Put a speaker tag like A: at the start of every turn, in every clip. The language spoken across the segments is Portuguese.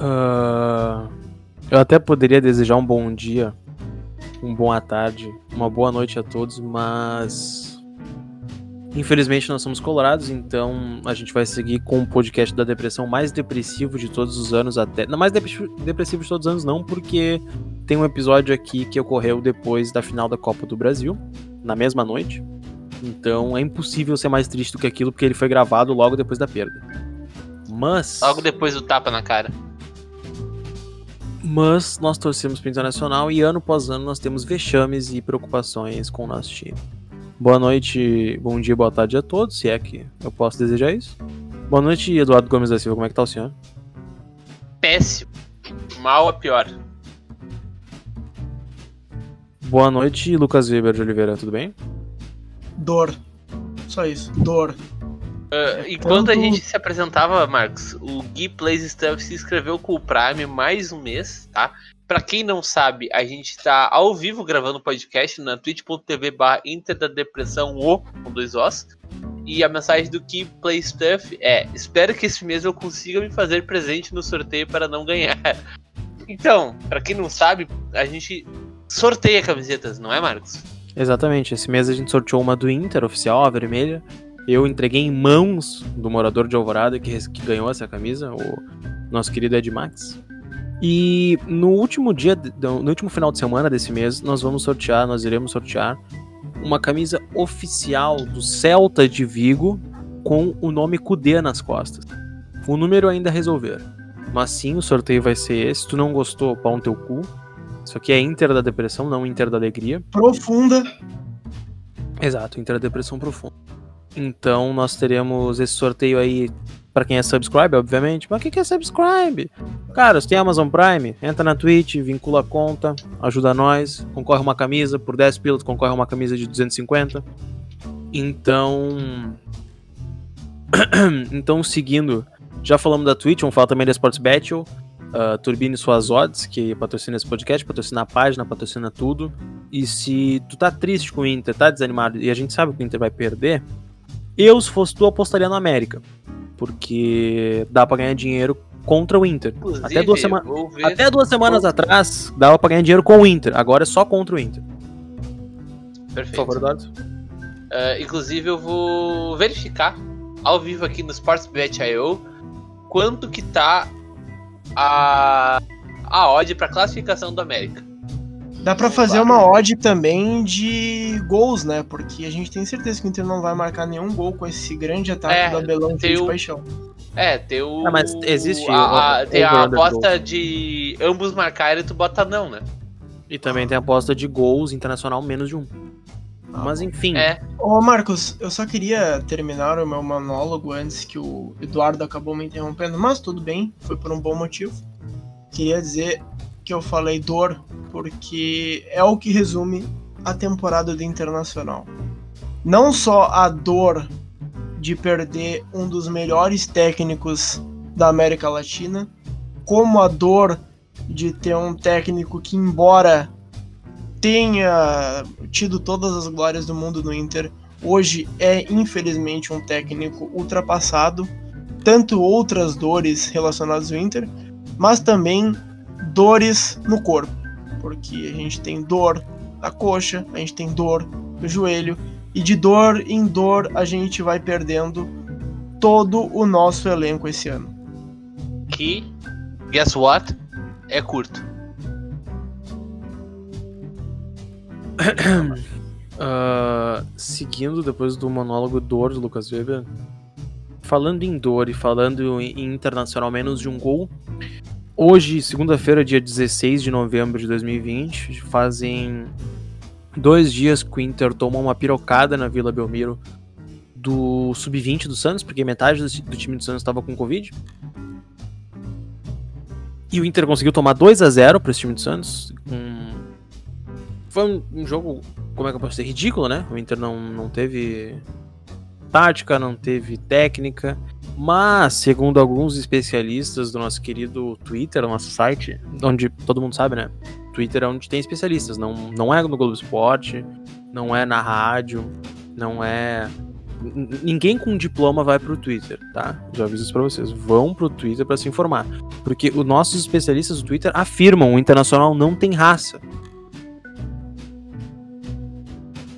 A: Uh, eu até poderia desejar um bom dia, um boa tarde, uma boa noite a todos, mas Infelizmente nós somos colorados, então a gente vai seguir com o podcast da depressão mais depressivo de todos os anos até. Não mais depressivo de todos os anos não, porque tem um episódio aqui que ocorreu depois da final da Copa do Brasil, na mesma noite. Então é impossível ser mais triste do que aquilo, porque ele foi gravado logo depois da perda. Mas.
B: Logo depois do tapa na cara.
A: Mas nós torcemos para o Internacional e ano após ano nós temos vexames e preocupações com o nosso time. Boa noite, bom dia, boa tarde a todos, se é que eu posso desejar isso. Boa noite, Eduardo Gomes da Silva, como é que tá o senhor?
B: Péssimo. Mal a pior.
A: Boa noite, Lucas Weber de Oliveira, tudo bem?
C: Dor. Só isso, dor.
B: Uh, enquanto a gente se apresentava, Marcos, o Gui Plays Stuff se inscreveu com o Prime mais um mês, tá? Pra quem não sabe, a gente tá ao vivo gravando o podcast na twitch.tv barra Inter da Depressão O, com dois Os. E a mensagem do Keep Play Stuff é: Espero que esse mês eu consiga me fazer presente no sorteio para não ganhar. Então, para quem não sabe, a gente sorteia camisetas, não é, Marcos?
A: Exatamente. Esse mês a gente sorteou uma do Inter, oficial, a vermelha. Eu entreguei em mãos do morador de Alvorada que, que ganhou essa camisa, o nosso querido Ed Max. E no último dia, no último final de semana desse mês, nós vamos sortear, nós iremos sortear uma camisa oficial do Celta de Vigo com o nome Cudê nas costas. O número ainda resolver. Mas sim, o sorteio vai ser esse. Se tu não gostou, pau no teu cu. Isso aqui é Inter da Depressão, não Inter da Alegria.
C: Profunda.
A: Exato, Inter da Depressão Profunda. Então nós teremos esse sorteio aí para quem é subscribe, obviamente. Mas o que é subscribe? Cara, você tem Amazon Prime, entra na Twitch, vincula a conta, ajuda nós, concorre uma camisa, por 10 pilotos concorre uma camisa de 250. Então. então, seguindo, já falamos da Twitch, vamos falar também da Sports Battle. Uh, Turbine suas odds, que patrocina esse podcast, patrocina a página, patrocina tudo. E se tu tá triste com o Inter, tá desanimado e a gente sabe que o Inter vai perder, eu, se fosse tu, apostaria no América porque dá para ganhar dinheiro contra o Inter. Inclusive, até duas, sema até duas semanas vou... atrás dava para ganhar dinheiro com o Inter, agora é só contra o Inter.
B: Perfeito. Por favor. Uh, inclusive eu vou verificar ao vivo aqui no SportsBet.io quanto que tá a, a odd para classificação do América.
C: Dá para fazer uma odd também de gols, né? Porque a gente tem certeza que o Inter não vai marcar nenhum gol com esse grande ataque é, do Abelão de paixão.
B: É, tem o.
A: Não, mas existe.
B: A, a, tem a aposta de ambos marcarem e tu bota não, né?
A: E também tem a aposta de gols internacional menos de um. Ah, mas enfim.
B: É.
C: Ô Marcos, eu só queria terminar o meu monólogo antes que o Eduardo acabou me interrompendo, mas tudo bem, foi por um bom motivo. Queria dizer que eu falei dor, porque é o que resume a temporada do Internacional. Não só a dor de perder um dos melhores técnicos da América Latina, como a dor de ter um técnico que, embora tenha tido todas as glórias do mundo no Inter, hoje é infelizmente um técnico ultrapassado, tanto outras dores relacionadas ao Inter, mas também dores no corpo, porque a gente tem dor na coxa, a gente tem dor no joelho, e de dor em dor a gente vai perdendo todo o nosso elenco esse ano.
B: Que, guess what? É curto.
A: uh, seguindo depois do monólogo dor do Lucas Weber, falando em dor e falando em internacional menos de um gol, Hoje, segunda-feira, dia 16 de novembro de 2020, fazem dois dias que o Inter tomou uma pirocada na Vila Belmiro do sub-20 do Santos, porque metade do time do Santos estava com Covid. E o Inter conseguiu tomar 2 a 0 para esse time do Santos. Um... Foi um, jogo, como é que eu posso dizer, ridículo, né? O Inter não, não teve tática, não teve técnica. Mas, segundo alguns especialistas do nosso querido Twitter, nosso site, onde todo mundo sabe, né? Twitter é onde tem especialistas, não, não é no Globo Esporte, não é na rádio, não é ninguém com diploma vai pro Twitter, tá? Já aviso isso pra vocês. Vão pro Twitter para se informar. Porque os nossos especialistas do Twitter afirmam o Internacional não tem raça.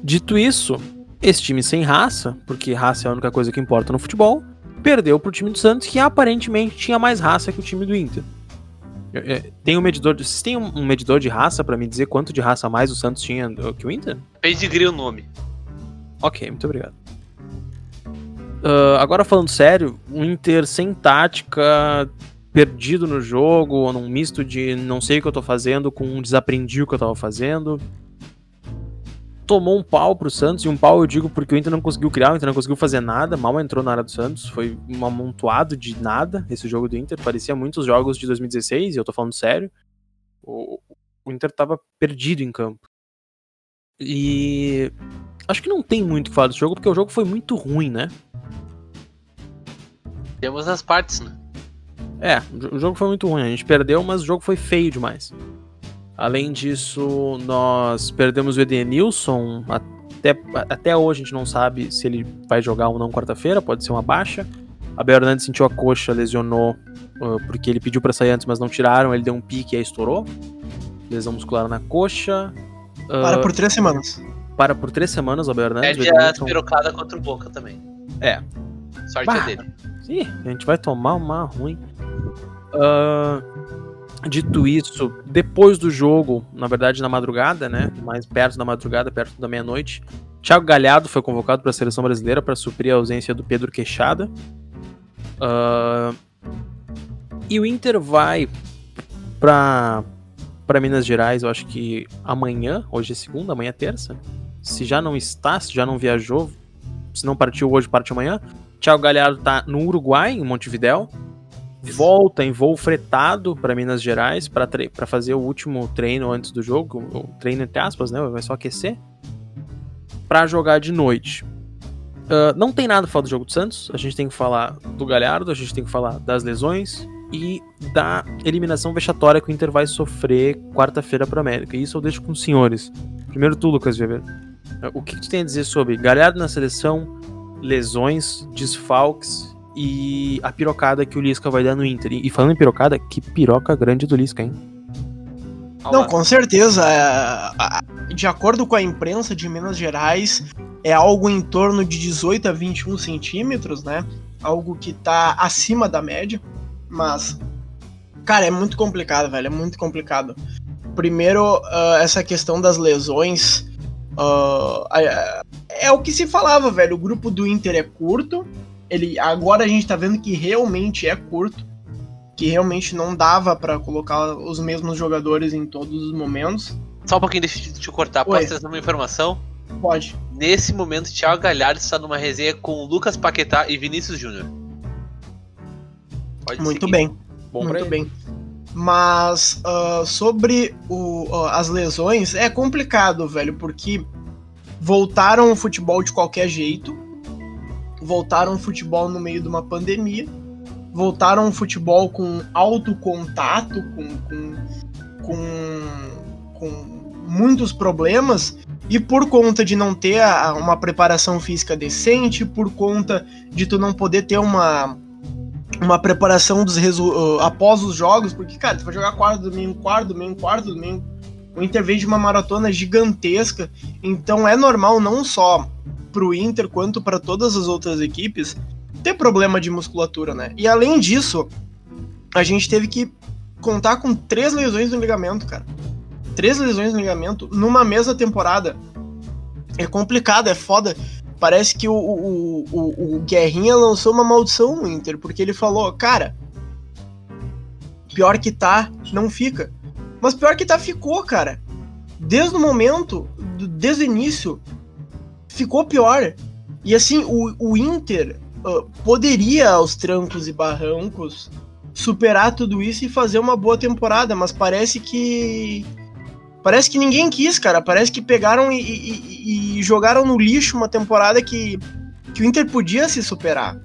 A: Dito isso, esse time sem raça, porque raça é a única coisa que importa no futebol, perdeu pro time do Santos, que aparentemente tinha mais raça que o time do Inter. É, tem um medidor. Vocês têm um medidor de raça para me dizer quanto de raça a mais o Santos tinha que o Inter?
B: Pedigree o nome.
A: Ok, muito obrigado. Uh, agora falando sério, o Inter sem tática, perdido no jogo, num misto de não sei o que eu tô fazendo com um desaprendi o que eu tava fazendo tomou um pau pro Santos, e um pau eu digo porque o Inter não conseguiu criar, o Inter não conseguiu fazer nada, mal entrou na área do Santos, foi um amontoado de nada esse jogo do Inter, parecia muitos jogos de 2016, e eu tô falando sério. O, o Inter tava perdido em campo. E acho que não tem muito o que falar desse jogo, porque o jogo foi muito ruim, né?
B: Temos as partes, né?
A: É, o jogo foi muito ruim, a gente perdeu, mas o jogo foi feio demais. Além disso, nós perdemos o Edenilson. Até, até hoje a gente não sabe se ele vai jogar ou não quarta-feira, pode ser uma baixa. Abel Hernandes sentiu a coxa, lesionou uh, porque ele pediu para sair antes, mas não tiraram. Ele deu um pique e aí estourou. Lesão muscular na coxa.
C: Uh, para por três semanas.
A: Para por três semanas, o Abel Hernandes.
B: Perde a pirocada contra o Boca também.
A: É.
B: Sorte bah. dele.
A: Ih, a gente vai tomar uma ruim. Uh, Dito isso, depois do jogo, na verdade na madrugada, né, mais perto da madrugada, perto da meia-noite, Thiago Galhardo foi convocado para a seleção brasileira para suprir a ausência do Pedro Queixada. Uh, e o Inter vai para para Minas Gerais, eu acho que amanhã, hoje é segunda, amanhã é terça. Se já não está, se já não viajou, se não partiu hoje, parte amanhã. Thiago Galhardo está no Uruguai, em Montevidéu volta em voo fretado para Minas Gerais para fazer o último treino antes do jogo, o treino entre aspas, né? Vai só aquecer para jogar de noite. Uh, não tem nada para falar do jogo do Santos. A gente tem que falar do Galhardo, a gente tem que falar das lesões e da eliminação vexatória que o Inter vai sofrer quarta-feira para América. E isso eu deixo com os senhores. Primeiro tu, Lucas Weber. Uh, o que tu tem a dizer sobre Galhardo na seleção, lesões, desfalques e a pirocada que o Lisca vai dar no Inter. E falando em pirocada, que piroca grande do Lisca, hein?
C: Não, com certeza. É, de acordo com a imprensa de Minas Gerais, é algo em torno de 18 a 21 centímetros, né? Algo que tá acima da média. Mas, cara, é muito complicado, velho. É muito complicado. Primeiro, uh, essa questão das lesões. Uh, é, é o que se falava, velho. O grupo do Inter é curto ele agora a gente tá vendo que realmente é curto, que realmente não dava para colocar os mesmos jogadores em todos os momentos.
B: Só um pouquinho, deixa eu te cortar. Posso trazer uma informação?
C: Pode.
B: Nesse momento, Thiago Galhardo está numa resenha com Lucas Paquetá e Vinícius Júnior.
C: Muito seguir. bem. Bom Muito bem. Mas uh, sobre o, uh, as lesões, é complicado, velho, porque voltaram o futebol de qualquer jeito voltaram ao futebol no meio de uma pandemia, voltaram ao futebol com alto contato, com, com, com, com muitos problemas, e por conta de não ter uma preparação física decente, por conta de tu não poder ter uma, uma preparação dos uh, após os jogos, porque, cara, tu vai jogar quarto, domingo, quarto, domingo, quarto, domingo. O Inter vem de uma maratona gigantesca, então é normal não só pro Inter quanto para todas as outras equipes ter problema de musculatura, né? E além disso, a gente teve que contar com três lesões no ligamento, cara. Três lesões no ligamento numa mesma temporada. É complicado, é foda. Parece que o, o, o, o Guerrinha lançou uma maldição no Inter, porque ele falou, cara, pior que tá, não fica. Mas pior que tá, ficou, cara. Desde o momento, desde o início, ficou pior. E assim, o, o Inter uh, poderia, aos trancos e barrancos, superar tudo isso e fazer uma boa temporada, mas parece que. Parece que ninguém quis, cara. Parece que pegaram e, e, e jogaram no lixo uma temporada que, que o Inter podia se superar.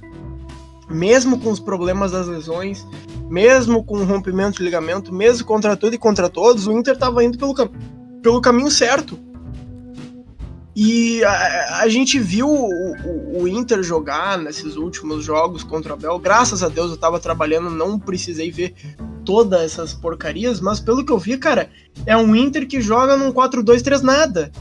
C: Mesmo com os problemas das lesões, mesmo com o rompimento de ligamento, mesmo contra tudo e contra todos, o Inter estava indo pelo, pelo caminho certo. E a, a gente viu o, o, o, Inter jogar nesses últimos jogos contra o Abel. Graças a Deus eu tava trabalhando, não precisei ver todas essas porcarias, mas pelo que eu vi, cara, é um Inter que joga num 4-2-3 nada.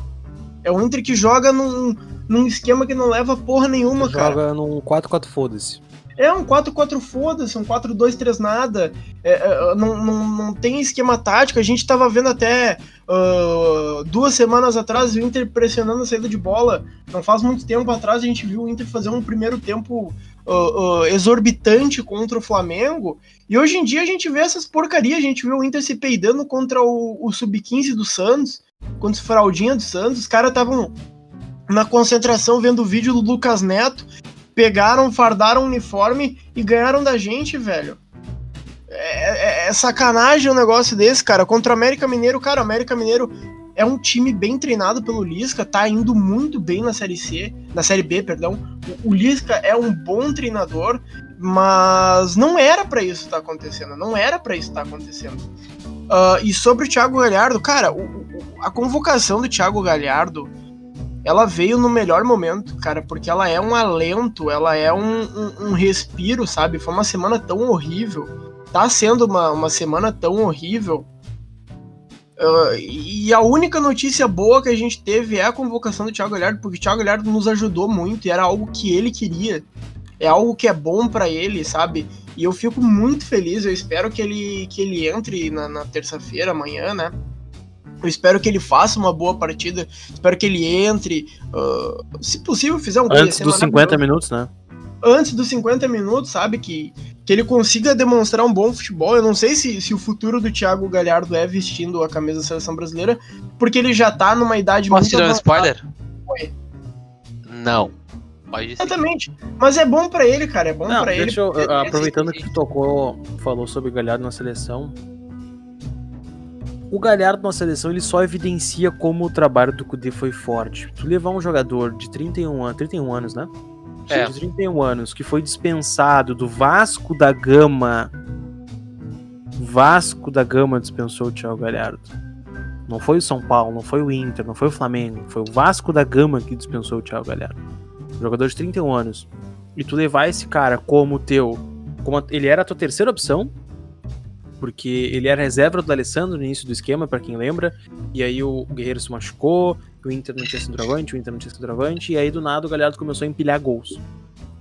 C: É um Inter que joga num, num esquema que não leva porra nenhuma,
A: joga
C: cara.
A: Joga num 4-4 foda-se.
C: É um 4-4 foda-se, um 4-2-3 nada. É, é, não, não, não tem esquema tático. A gente tava vendo até uh, duas semanas atrás o Inter pressionando a saída de bola. Não faz muito tempo atrás a gente viu o Inter fazer um primeiro tempo uh, uh, exorbitante contra o Flamengo. E hoje em dia a gente vê essas porcarias. A gente vê o Inter se peidando contra o, o Sub-15 do Santos, contra o Fraldinha do Santos. Os caras estavam na concentração vendo o vídeo do Lucas Neto pegaram, fardaram o uniforme e ganharam da gente, velho. É, é, é, sacanagem um negócio desse, cara. Contra o América Mineiro, cara, o América Mineiro é um time bem treinado pelo Lisca, tá indo muito bem na Série C, na Série B, perdão. O, o Lisca é um bom treinador, mas não era para isso estar tá acontecendo, não era para isso estar tá acontecendo. Uh, e sobre o Thiago Galhardo, cara, o, o, a convocação do Thiago Galhardo ela veio no melhor momento, cara, porque ela é um alento, ela é um, um, um respiro, sabe? Foi uma semana tão horrível, tá sendo uma, uma semana tão horrível. Uh, e a única notícia boa que a gente teve é a convocação do Thiago Galhardo, porque o Thiago Galhardo nos ajudou muito e era algo que ele queria. É algo que é bom para ele, sabe? E eu fico muito feliz, eu espero que ele, que ele entre na, na terça-feira, amanhã, né? Eu espero que ele faça uma boa partida. Espero que ele entre. Uh, se possível, fizer um
A: Antes dos 50 minutos, né?
C: Antes dos 50 minutos, sabe? Que, que ele consiga demonstrar um bom futebol. Eu não sei se, se o futuro do Thiago Galhardo é vestindo a camisa da seleção brasileira, porque ele já tá numa idade
B: Posso muito. Posso tirar um spoiler? Foi. Não.
C: Exatamente. Mas é bom para ele, cara. É bom para ele.
A: Eu, aproveitando que tu tocou, falou sobre Galhardo na seleção o Galhardo na seleção ele só evidencia como o trabalho do Kudê foi forte. Tu levar um jogador de 31 anos, 31 anos, né? É. De 31 anos, que foi dispensado do Vasco da Gama. Vasco da Gama dispensou o Thiago Galhardo. Não foi o São Paulo, não foi o Inter, não foi o Flamengo, foi o Vasco da Gama que dispensou o Thiago Galhardo. jogador de 31 anos. E tu levar esse cara como teu. Como ele era a tua terceira opção, porque ele era reserva do Alessandro no início do esquema, para quem lembra, e aí o, Guerreiro se machucou, o Inter não tinha centroavante, o Inter não tinha centroavante, e aí do nada o Galhardo começou a empilhar gols.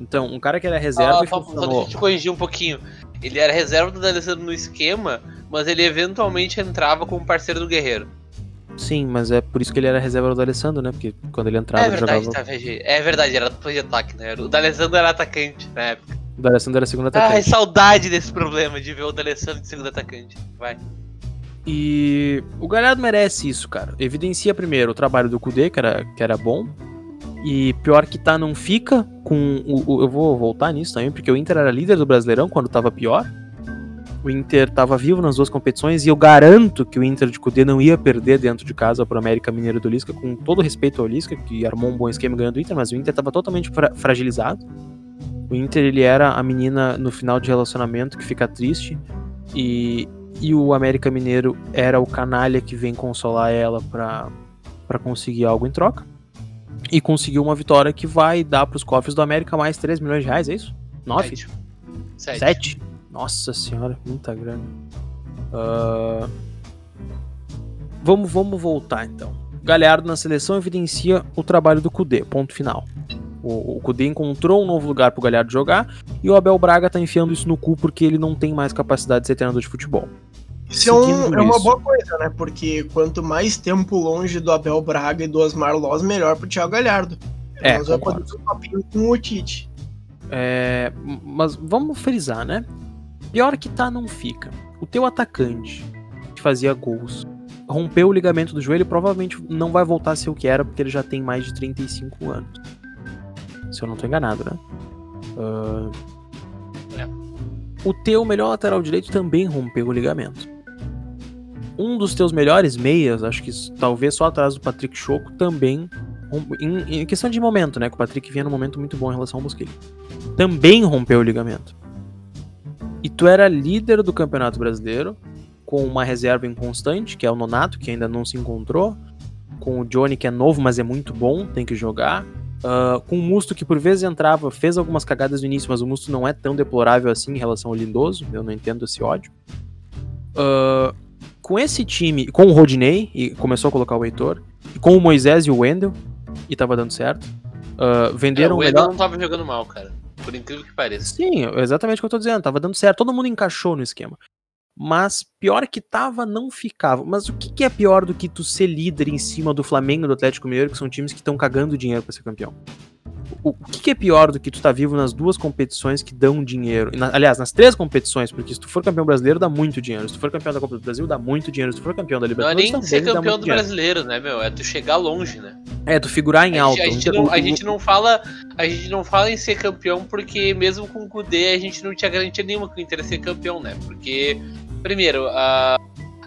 A: Então, um cara que era reserva ah, e
B: funcionou... Só te corrigir um pouquinho. Ele era reserva do Alessandro no esquema, mas ele eventualmente entrava como parceiro do Guerreiro.
A: Sim, mas é por isso que ele era reserva do Alessandro, né? Porque quando ele entrava,
B: é verdade,
A: jogava...
B: tá, é verdade, era de ataque, né? O D'Alessandro era atacante na época.
A: O D'Alessandro era segundo atacante.
B: Ai, saudade desse problema de ver o D'Alessandro de segundo atacante. Vai.
A: E o Galhardo merece isso, cara. Evidencia primeiro o trabalho do Kudê, que era, que era bom. E pior que tá, não fica com o, o, Eu vou voltar nisso também, porque o Inter era líder do Brasileirão quando tava pior. O Inter tava vivo nas duas competições e eu garanto que o Inter de Cudê não ia perder dentro de casa pro América Mineiro do Lisca, com todo respeito ao Lisca, que armou um bom esquema ganhando o Inter, mas o Inter tava totalmente fra fragilizado. O Inter, ele era a menina no final de relacionamento que fica triste e, e o América Mineiro era o canalha que vem consolar ela para conseguir algo em troca. E conseguiu uma vitória que vai dar para os cofres do América mais 3 milhões de reais, é isso? 9? 7. 7? Nossa senhora, muita grana. Uh... Vamos, vamos voltar então. Galhardo na seleção evidencia o trabalho do Cudê, ponto final. O, o Kudê encontrou um novo lugar pro Galhardo jogar e o Abel Braga tá enfiando isso no cu porque ele não tem mais capacidade de ser treinador de futebol.
C: Isso é, um, é, uma boa coisa, né? Porque quanto mais tempo longe do Abel Braga e do Osmar Loz, melhor pro Thiago Galhardo.
A: É, Nós vai poder
C: um papinho com o Tite.
A: É, mas vamos frisar, né? Pior que tá, não fica. O teu atacante, que fazia gols, rompeu o ligamento do joelho, provavelmente não vai voltar a ser o que era, porque ele já tem mais de 35 anos se eu não tô enganado, né? Uh... É. O teu melhor lateral direito também rompeu o ligamento. Um dos teus melhores meias, acho que talvez só atrás do Patrick Choco, também. Em, em, questão de momento, né? Que o Patrick vinha num momento muito bom em relação ao Mosquito. Também rompeu o ligamento. E tu era líder do Campeonato Brasileiro, com uma reserva inconstante, que é o Nonato, que ainda não se encontrou. com o Johnny, que é novo, mas é muito bom, tem que jogar. Uh, com o Musto, que por vezes entrava, fez algumas cagadas no início, mas o Musto não é tão deplorável assim em relação ao Lindoso. Eu não entendo esse ódio. Uh, com esse time, com o Rodinei, e começou a colocar o Heitor, e com o Moisés e o Wendel, e tava dando certo. Uh, venderam
B: é, o
A: Wendel melhor...
B: não tava jogando mal, cara. Por incrível que pareça.
A: Sim, exatamente o que eu tô dizendo. Tava dando certo. Todo mundo encaixou no esquema. Mas pior que tava, não ficava. Mas o que, que, é pior do que tu ser líder em cima do Flamengo e do Atlético Mineiro, que são times que estão cagando dinheiro para ser campeão? O, que, é pior do que tu tá vivo nas duas competições que dão dinheiro? Aliás, nas três competições, porque se tu for campeão brasileiro, dá muito dinheiro. Se tu for campeão da Copa do Brasil, dá muito dinheiro. Se tu for campeão da Libertadores,
B: Não é nem ser campeão do dinheiro. brasileiro, né, meu? É tu chegar longe, né?
A: É, tu figurar em
B: a
A: alto.
B: Gente, a, gente não, a gente não fala. A gente não fala em ser campeão porque mesmo com o Kudê a gente não tinha garantia nenhuma que o Inter ia ser campeão, né? Porque primeiro, a,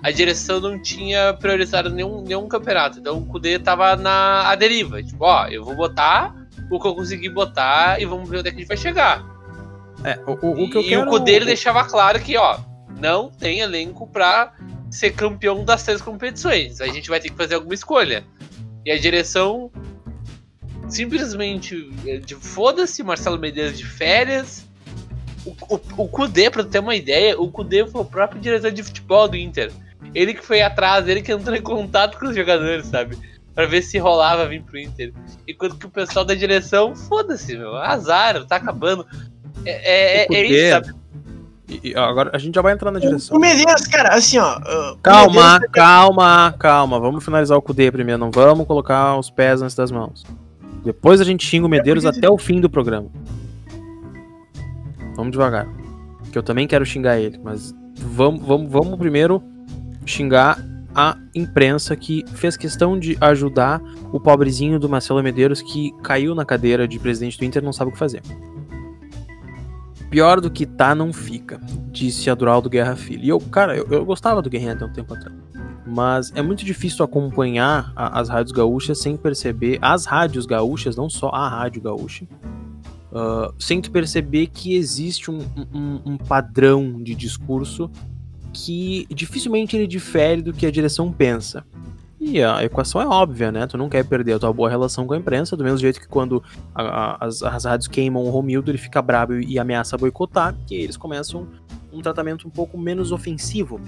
B: a direção não tinha priorizado nenhum, nenhum campeonato. Então o Kudê tava na a deriva. Tipo, ó, eu vou botar o que eu conseguir botar e vamos ver onde é que a gente vai chegar.
A: É, o, o, o que eu
B: e
A: quero...
B: o Kudê ele deixava claro que, ó, não tem elenco pra ser campeão das três competições. A gente vai ter que fazer alguma escolha. E a direção simplesmente eh, de foda-se Marcelo Medeiros de férias o, o, o Kudê, pra ter uma ideia, o Kudê foi o próprio diretor de futebol do Inter. Ele que foi atrás, ele que entrou em contato com os jogadores, sabe? Pra ver se rolava vir pro Inter. Enquanto que o pessoal da direção, foda-se, meu. Azar, tá acabando. É, é, é isso, sabe?
A: E, agora a gente já vai entrar na direção.
C: O Medeiros, cara, assim, ó. Uh,
A: calma, Medeiros... calma, calma. Vamos finalizar o Kudê primeiro. Não vamos colocar os pés antes das mãos. Depois a gente xinga o Medeiros é até o fim do programa. Vamos devagar. Que eu também quero xingar ele, mas vamos, vamos, vamos primeiro xingar a imprensa que fez questão de ajudar o pobrezinho do Marcelo Medeiros que caiu na cadeira de presidente do Inter não sabe o que fazer. Pior do que tá, não fica, disse a Duraldo Guerra Filho. E eu, cara, eu, eu gostava do Guerrinha até um tempo atrás. Mas é muito difícil acompanhar a, as rádios gaúchas sem perceber. As rádios gaúchas, não só a rádio gaúcha, uh, sem tu perceber que existe um, um, um, padrão de discurso que dificilmente ele difere do que a direção pensa. E a equação é óbvia, né? Tu não quer perder a tua boa relação com a imprensa, do mesmo jeito que quando a, a, as, as rádios queimam o Romildo, ele fica bravo e ameaça boicotar, que eles começam um tratamento um pouco menos ofensivo.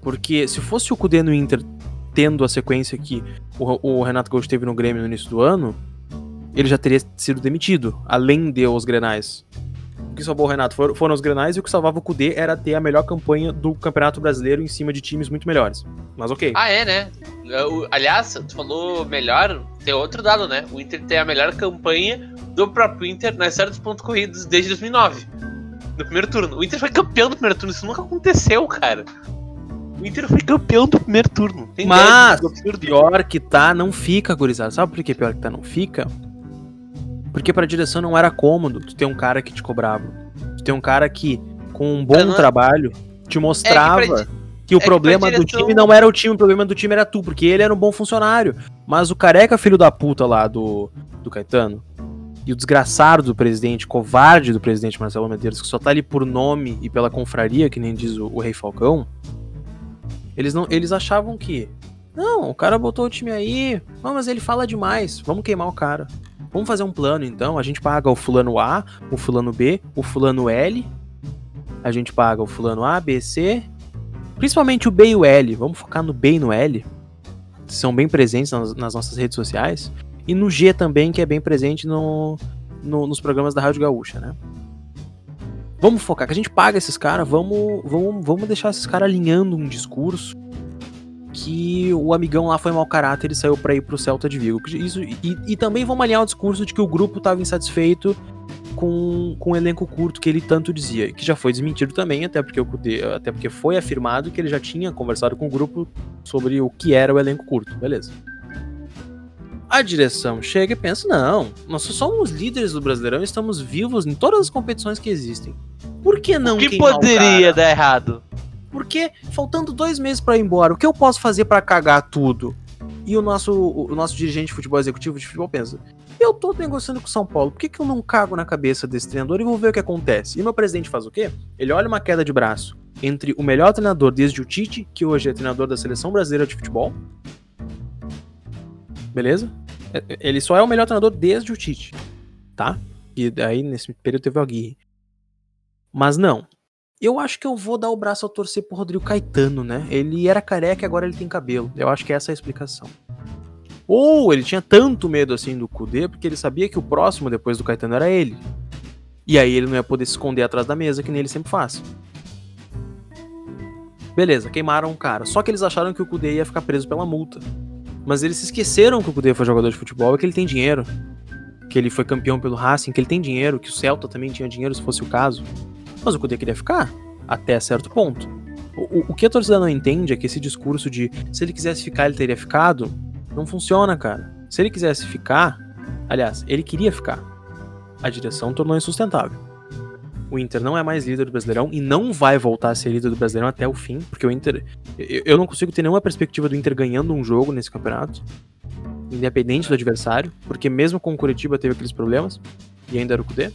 A: Porque se fosse o Cudê no Inter tendo a sequência que o, o Renato Gaúcho teve no Grêmio no início do ano, ele já teria sido demitido, além de os Grenais. O que salvou o Renato foram, foram os Grenais e o que salvava o Kudê era ter a melhor campanha do Campeonato Brasileiro em cima de times muito melhores. Mas ok.
B: Ah, é, né? Aliás, tu falou melhor, tem outro dado, né? O Inter tem a melhor campanha do próprio Inter nas certos pontos corridos desde 2009. No primeiro turno. O Inter foi campeão do primeiro turno, isso nunca aconteceu, cara. O Inter foi campeão do primeiro turno.
A: Tem Mas, pior que tá, não fica, gurizada. Sabe por que pior que tá, não fica? Porque pra direção não era cômodo tu ter um cara que te cobrava. Tu ter um cara que, com um bom uhum. trabalho, te mostrava é que, que, o é problema que direção... do time não era o time, o problema do time era tu, porque ele era um bom funcionário. Mas o careca filho da puta lá do, do Caetano, e o desgraçado do presidente, covarde do presidente Marcelo Medeiros, que só tá ali por nome e pela confraria, que nem diz o, o Rei Falcão, eles, não, eles achavam que. Não, o cara botou o time aí, não, mas ele fala demais, vamos queimar o cara. Vamos fazer um plano então. A gente paga o fulano A, o fulano B, o fulano L. A gente paga o fulano A, B, C. Principalmente o B e o L. Vamos focar no B e no L. São bem presentes nas, nas nossas redes sociais. E no G também, que é bem presente no, no, nos programas da Rádio Gaúcha, né? Vamos focar, que a gente paga esses caras, vamos, vamos, vamos deixar esses caras alinhando um discurso que o amigão lá foi mau caráter e saiu para ir pro Celta de Vigo. Isso, e, e também vamos alinhar o discurso de que o grupo estava insatisfeito com, com o elenco curto que ele tanto dizia, que já foi desmentido também, até porque, até porque foi afirmado que ele já tinha conversado com o grupo sobre o que era o elenco curto, beleza. A direção chega e pensa: não, nós somos líderes do Brasileirão e estamos vivos em todas as competições que existem. Por que não? O
B: que poderia dar errado?
A: Porque faltando dois meses para ir embora, o que eu posso fazer para cagar tudo? E o nosso, o nosso dirigente de futebol executivo de futebol pensa: eu tô negociando com o São Paulo, por que, que eu não cago na cabeça desse treinador e vou ver o que acontece? E meu presidente faz o quê? Ele olha uma queda de braço entre o melhor treinador desde o Tite, que hoje é treinador da seleção brasileira de futebol, beleza? É, ele só é o melhor treinador desde o Tite, tá? E aí nesse período teve o Aguirre. Mas não. Eu acho que eu vou dar o braço ao torcer pro Rodrigo Caetano, né? Ele era careca e agora ele tem cabelo. Eu acho que essa é a explicação. Ou ele tinha tanto medo assim do Kudê porque ele sabia que o próximo depois do Caetano era ele. E aí ele não ia poder se esconder atrás da mesa, que nem ele sempre faz. Beleza, queimaram o cara. Só que eles acharam que o Kudê ia ficar preso pela multa. Mas eles se esqueceram que o Kudê foi jogador de futebol e que ele tem dinheiro. Que ele foi campeão pelo Racing, que ele tem dinheiro, que o Celta também tinha dinheiro se fosse o caso. Mas o Kudê queria ficar, até certo ponto. O, o que a torcida não entende é que esse discurso de se ele quisesse ficar, ele teria ficado, não funciona, cara. Se ele quisesse ficar, aliás, ele queria ficar. A direção tornou insustentável. O Inter não é mais líder do Brasileirão e não vai voltar a ser líder do Brasileirão até o fim, porque o Inter. Eu não consigo ter nenhuma perspectiva do Inter ganhando um jogo nesse campeonato, independente do adversário, porque mesmo com o Curitiba teve aqueles problemas, e ainda era o Cudê.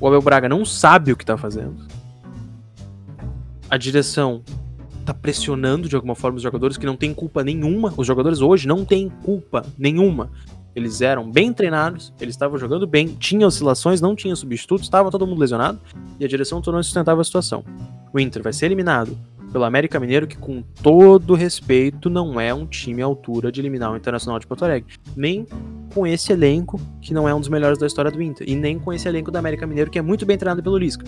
A: O Abel Braga não sabe o que tá fazendo. A direção tá pressionando de alguma forma os jogadores que não têm culpa nenhuma. Os jogadores hoje não têm culpa nenhuma. Eles eram bem treinados, eles estavam jogando bem, tinha oscilações, não tinha substitutos, estava todo mundo lesionado e a direção tornou insustentável a situação. O Inter vai ser eliminado pelo América Mineiro, que com todo respeito não é um time à altura de eliminar o Internacional de Porto Alegre. Nem com esse elenco, que não é um dos melhores da história do Inter. E nem com esse elenco do América Mineiro, que é muito bem treinado pelo Lisca.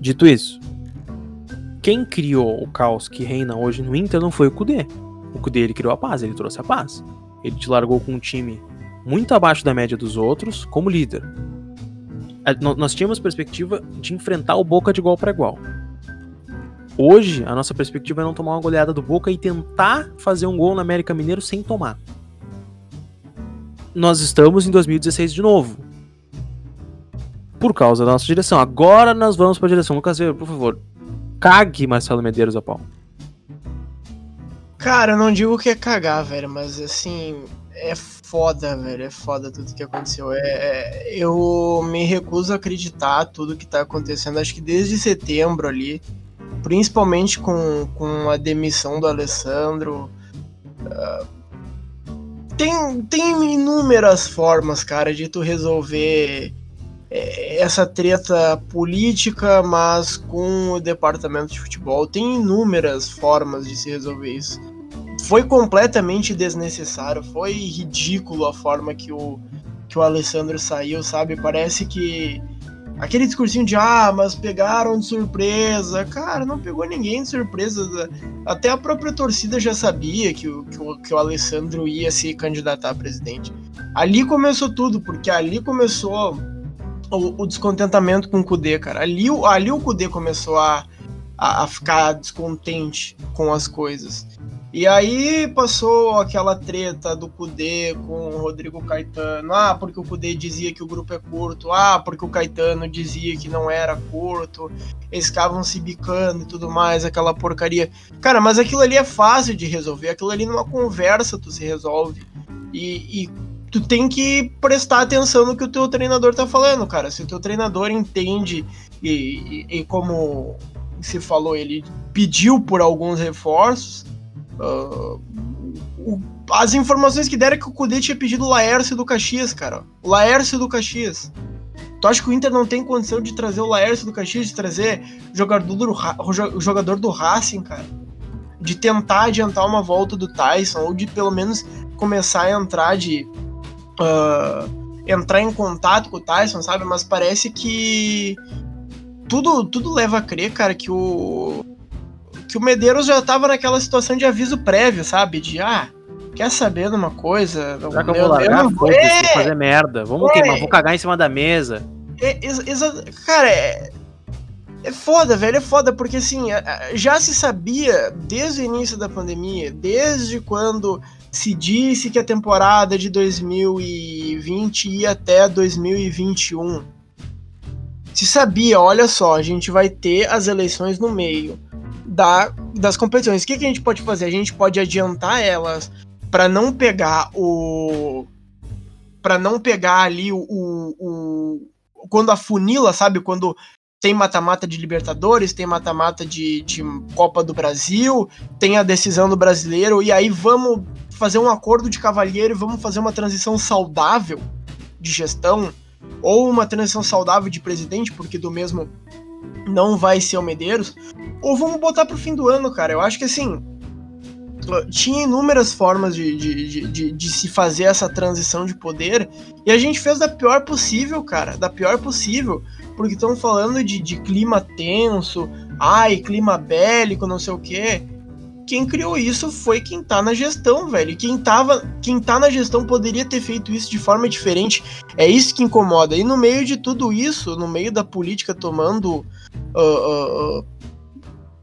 A: Dito isso, quem criou o caos que reina hoje no Inter não foi o Kudê. O Kudê ele criou a paz, ele trouxe a paz. Ele te largou com um time muito abaixo da média dos outros como líder. Nós tínhamos perspectiva de enfrentar o Boca de igual para igual. Hoje, a nossa perspectiva é não tomar uma goleada do Boca e tentar fazer um gol na América Mineiro sem tomar. Nós estamos em 2016 de novo. Por causa da nossa direção. Agora nós vamos para a direção. Lucas Weber, por favor, cague Marcelo Medeiros a pau.
C: Cara, eu não digo que é cagar, velho, mas assim, é foda, velho, é foda tudo que aconteceu. É, é, eu me recuso a acreditar tudo que tá acontecendo. Acho que desde setembro ali, principalmente com, com a demissão do Alessandro, uh, tem, tem inúmeras formas, cara, de tu resolver é, essa treta política, mas com o departamento de futebol. Tem inúmeras formas de se resolver isso. Foi completamente desnecessário, foi ridículo a forma que o, que o Alessandro saiu, sabe? Parece que aquele discursinho de ah, mas pegaram de surpresa. Cara, não pegou ninguém de surpresa. Até a própria torcida já sabia que o, que o, que o Alessandro ia se candidatar a presidente. Ali começou tudo, porque ali começou o, o descontentamento com o Kudê, cara. Ali, ali o Kudê começou a, a, a, ficar descontente com as coisas. E aí passou aquela treta do Kudê com o Rodrigo Caetano. Ah, porque o Kudê dizia que o grupo é curto. Ah, porque o Caetano dizia que não era curto. Eles ficavam se bicando e tudo mais, aquela porcaria. Cara, mas aquilo ali é fácil de resolver. Aquilo ali numa conversa tu se resolve. E, e tu tem que prestar atenção no que o teu treinador tá falando, cara. Se o teu treinador entende e, e, e como se falou, ele pediu por alguns reforços, uh, o, as informações que deram é que o Cudê tinha pedido o Laércio do Caxias, cara. O Laércio do Caxias. Tu acha que o Inter não tem condição de trazer o Laércio do Caxias, de trazer jogador do, jogador do Racing, cara? De tentar adiantar uma volta do Tyson, ou de pelo menos começar a entrar de uh, entrar em contato com o Tyson, sabe? Mas parece que tudo, tudo leva a crer, cara, que o que o Medeiros já tava naquela situação de aviso prévio, sabe? De ah, quer saber de uma coisa?
A: Já que eu vou largar, eu vou é, fazer merda. Vamos é, queimar, vou cagar em cima da mesa.
C: É, cara, é, é foda, velho, é foda, porque assim, já se sabia desde o início da pandemia, desde quando se disse que a temporada de 2020 ia até 2021. Se sabia, olha só, a gente vai ter as eleições no meio da, das competições. O que, que a gente pode fazer? A gente pode adiantar elas para não pegar o. para não pegar ali o, o, o. Quando a funila, sabe? Quando tem mata-mata de Libertadores, tem mata-mata de, de Copa do Brasil, tem a decisão do brasileiro, e aí vamos fazer um acordo de cavalheiro e vamos fazer uma transição saudável de gestão, ou uma transição saudável de presidente, porque do mesmo não vai ser o Medeiros, ou vamos botar pro fim do ano, cara. Eu acho que assim. Tinha inúmeras formas de, de, de, de, de se fazer essa transição de poder e a gente fez da pior possível, cara. Da pior possível. Porque estão falando de, de clima tenso, ai, clima bélico, não sei o quê quem criou isso foi quem tá na gestão, velho. Quem, tava, quem tá na gestão poderia ter feito isso de forma diferente. É isso que incomoda. E no meio de tudo isso, no meio da política tomando uh, uh,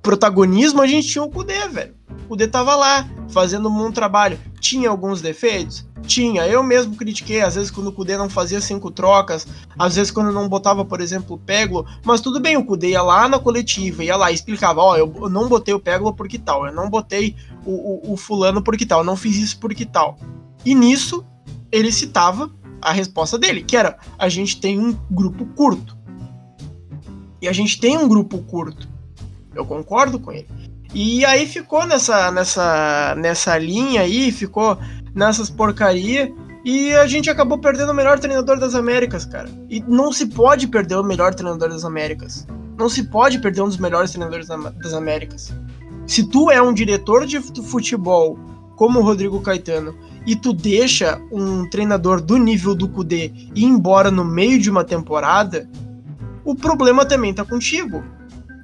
C: protagonismo, a gente tinha o Kudê, velho. O Kudê tava lá, fazendo um bom trabalho. Tinha alguns defeitos? Tinha. Eu mesmo critiquei, às vezes, quando o Kudê não fazia cinco trocas, às vezes, quando não botava, por exemplo, o Peglo. Mas tudo bem, o Kudê ia lá na coletiva, ia lá e explicava: Ó, oh, eu não botei o Peglo porque tal, eu não botei o, o, o Fulano porque tal, eu não fiz isso porque tal. E nisso, ele citava a resposta dele, que era: a gente tem um grupo curto. E a gente tem um grupo curto. Eu concordo com ele. E aí ficou nessa, nessa, nessa linha aí, ficou nessas porcaria e a gente acabou perdendo o melhor treinador das Américas, cara. E não se pode perder o melhor treinador das Américas. Não se pode perder um dos melhores treinadores das Américas. Se tu é um diretor de futebol como o Rodrigo Caetano e tu deixa um treinador do nível do Kudê ir embora no meio de uma temporada, o problema também tá contigo.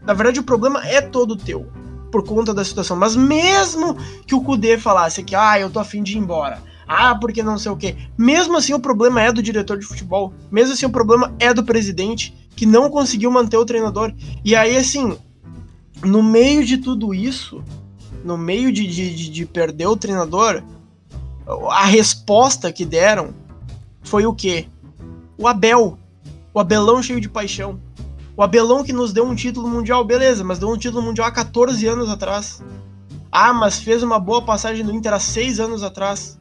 C: Na verdade, o problema é todo teu por conta da situação. Mas mesmo que o Kudê falasse que, ah, eu tô afim de ir embora, ah, porque não sei o quê, mesmo assim o problema é do diretor de futebol, mesmo assim o problema é do presidente, que não conseguiu manter o treinador. E aí, assim, no meio de tudo isso, no meio de, de, de perder o treinador, a resposta que deram foi o quê? O Abel. O Abelão cheio de paixão. O Abelão que nos deu um título mundial, beleza, mas deu um título mundial há 14 anos atrás. Ah, mas fez uma boa passagem no Inter há 6 anos atrás.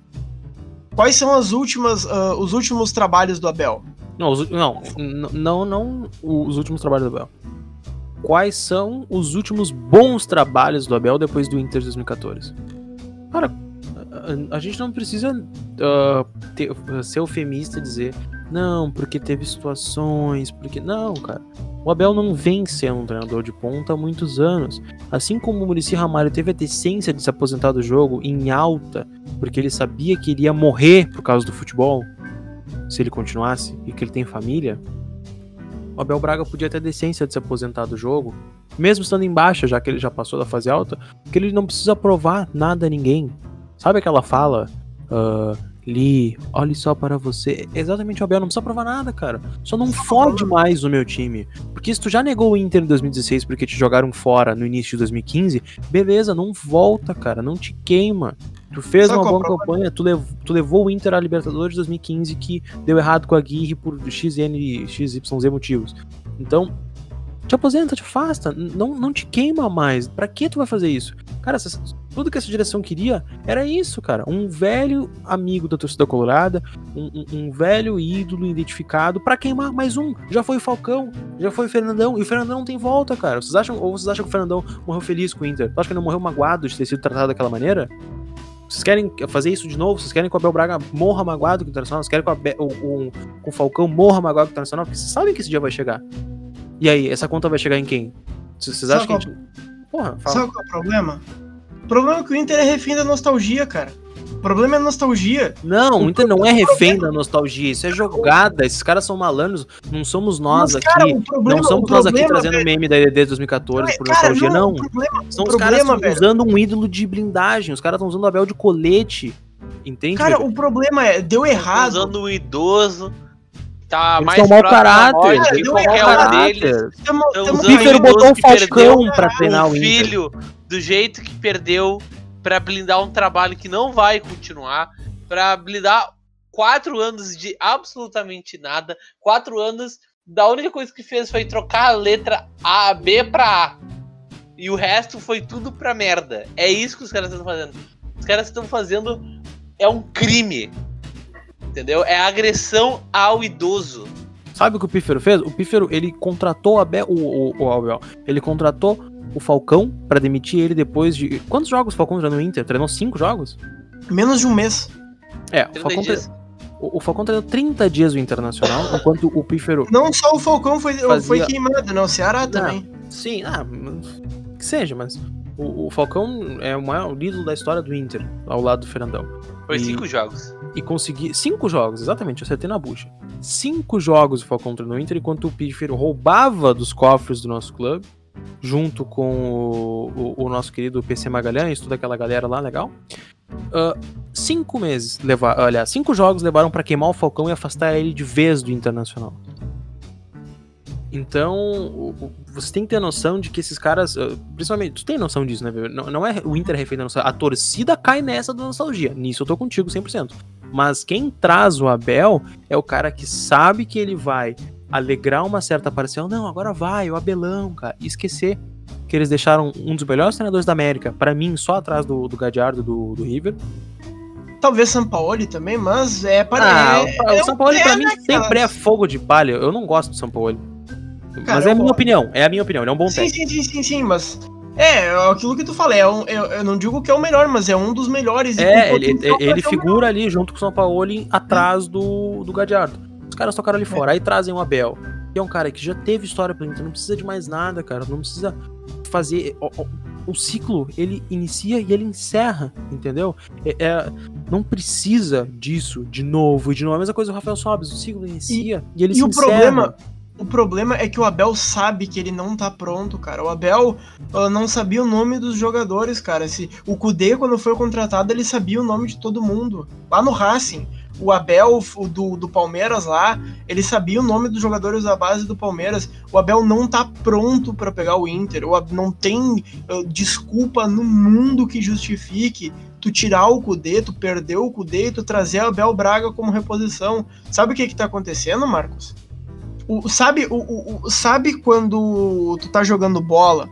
C: Quais são as últimas, uh, os últimos trabalhos do Abel?
A: Não, os, não, não, não os últimos trabalhos do Abel. Quais são os últimos bons trabalhos do Abel depois do Inter 2014? Cara, a, gente não precisa uh, ter, ser eufemista e dizer não, porque teve situações, porque. Não, cara. O Abel não vem sendo um treinador de ponta há muitos anos. Assim como o Murici Ramalho teve a decência de se aposentar do jogo em alta, porque ele sabia que iria morrer por causa do futebol, se ele continuasse, e que ele tem família, o Abel Braga podia ter a decência de se aposentar do jogo, mesmo estando em baixa, já que ele já passou da fase alta, porque ele não precisa provar nada a ninguém. Sabe aquela fala? Uh, Li, olhe só para você. Exatamente, o Abel não precisa provar nada, cara. Só não fode mais o meu time. Porque se tu já negou o Inter em 2016 porque te jogaram fora no início de 2015, beleza, não volta, cara. Não te queima. Tu fez Sabe uma boa campanha, tu, lev tu levou o Inter à Libertadores de 2015 que deu errado com a Aguirre por XN, XYZ motivos. Então, te aposenta, te afasta, não, não te queima mais. Para que tu vai fazer isso? Cara, tudo que essa direção queria era isso, cara. Um velho amigo da torcida colorada, um, um, um velho ídolo identificado para queimar mais um. Já foi o Falcão, já foi o Fernandão, e o Fernandão não tem volta, cara. Vocês acham, ou vocês acham que o Fernandão morreu feliz com o Inter? Tu acha que ele não morreu magoado de ter sido tratado daquela maneira? Vocês querem fazer isso de novo? Vocês querem que o Abel Braga morra magoado com o Internacional? Vocês querem que o, Abel, o, o, o Falcão morra magoado com o Internacional? Porque vocês sabem que esse dia vai chegar. E aí, essa conta vai chegar em quem? Vocês acham que a gente.
C: Porra, fala. Sabe qual é o problema? O problema é que o Inter é refém da nostalgia, cara. O problema é a nostalgia.
A: Não, o Inter não é refém da nostalgia, isso é jogada. Esses caras são malandros, não somos nós Mas, aqui. Cara, problema, não somos nós aqui trazendo velho, meme da EDD 2014 por cara, nostalgia, não. não. Problema, são os caras usando um ídolo de blindagem, os caras estão usando o Abel de colete. Entende?
C: Cara, o problema é, deu errado.
B: Usando um idoso tá
A: Eles mais mau caráter,
B: que qualquer um deles.
A: O Pífero botou o Falcão pra treinar o, o
B: filho do jeito que perdeu para blindar um trabalho que não vai continuar, para blindar quatro anos de absolutamente nada, quatro anos da única coisa que fez foi trocar a letra A, B pra A. E o resto foi tudo pra merda. É isso que os caras estão fazendo. Os caras estão fazendo. É um crime entendeu? É agressão ao idoso.
A: Sabe o que o Pífero fez? O Pífero, ele contratou o Abel, o, o, o Abel, ele contratou o Falcão para demitir ele depois de... Quantos jogos o Falcão treinou no Inter? Treinou cinco jogos?
C: Menos de um mês.
A: É, o
B: 30
A: Falcão, tre- o, o Falcão treinou 30 dias o Internacional, enquanto o Pífero.
C: Não só o Falcão foi,
A: Fazia-
C: foi queimado, não. O Ceará também.
A: Sim, ah, que seja, mas o, o Falcão é o maior ídolo da história do Inter, ao lado do Fernandão.
B: Foi
A: E-
B: cinco jogos.
A: E conseguir. Cinco jogos, exatamente, eu acertei na bucha. Cinco jogos o Falcão treinou no Inter, enquanto o Pífero roubava dos cofres do nosso clube, junto com o, o- o nosso querido PC Magalhães, toda aquela galera lá, legal. Ah, cinco meses levar, olha, cinco jogos levaram pra queimar o Falcão e afastar ele de vez do Internacional. Então, você tem que ter noção de que esses caras, ah, principalmente, tu tem noção disso, né? Não, não é o Inter refém da nostalgia, a torcida cai nessa da nostalgia. Nisso eu tô contigo 100%. Mas quem traz o Abel é o cara que sabe que ele vai alegrar uma certa parcela. Não, agora vai, o Abelão, cara. E esquecer que eles deixaram um dos melhores treinadores da América, pra mim, só atrás do, do Gadiardo do, do River.
C: Talvez Sampaoli também, mas é para.
A: Ah,
C: é,
A: o,
C: é
A: São Paulo
C: é
A: pra mim
C: naquelas-
A: sempre é fogo de palha. Eu não gosto do São Paulo. Mas
C: eu
A: é a minha opinião, é a minha opinião, ele é um bom
C: Sim,
A: técnico.
C: sim, sim, sim, sim, mas. É, é aquilo que tu falei, é um, eu, eu não digo que é o melhor, mas é um dos melhores.
A: É, ele, ele figura ali junto com o São Paulo atrás do, do Gadiardo. Caras tocaram ali fora. Aí trazem o Abel, que é um cara que já teve história pelo Inter, não precisa de mais nada, cara. Não precisa fazer. O, o- o ciclo, ele inicia e ele encerra, entendeu? É, é- não precisa disso de novo e de novo. A mesma coisa do Rafael Sobes, o ciclo inicia e, ele
C: E
A: se
C: o
A: encerra.
C: problema, o problema é que o Abel sabe que ele não tá pronto, cara. O Abel não sabia o nome dos jogadores, cara. Se, o Kudê, quando foi contratado, ele sabia o nome de todo mundo. Lá no Racing. O Abel do, do Palmeiras lá, ele sabia o nome dos jogadores da base do Palmeiras. O Abel não tá pronto pra pegar o Inter. O Ab- não tem ah, desculpa no mundo que justifique tu tirar o Kudê, tu perder o Kudê e tu trazer o Abel Braga como reposição. Sabe o que que tá acontecendo, Marcos? O- sabe, o- o- sabe quando tu tá jogando bola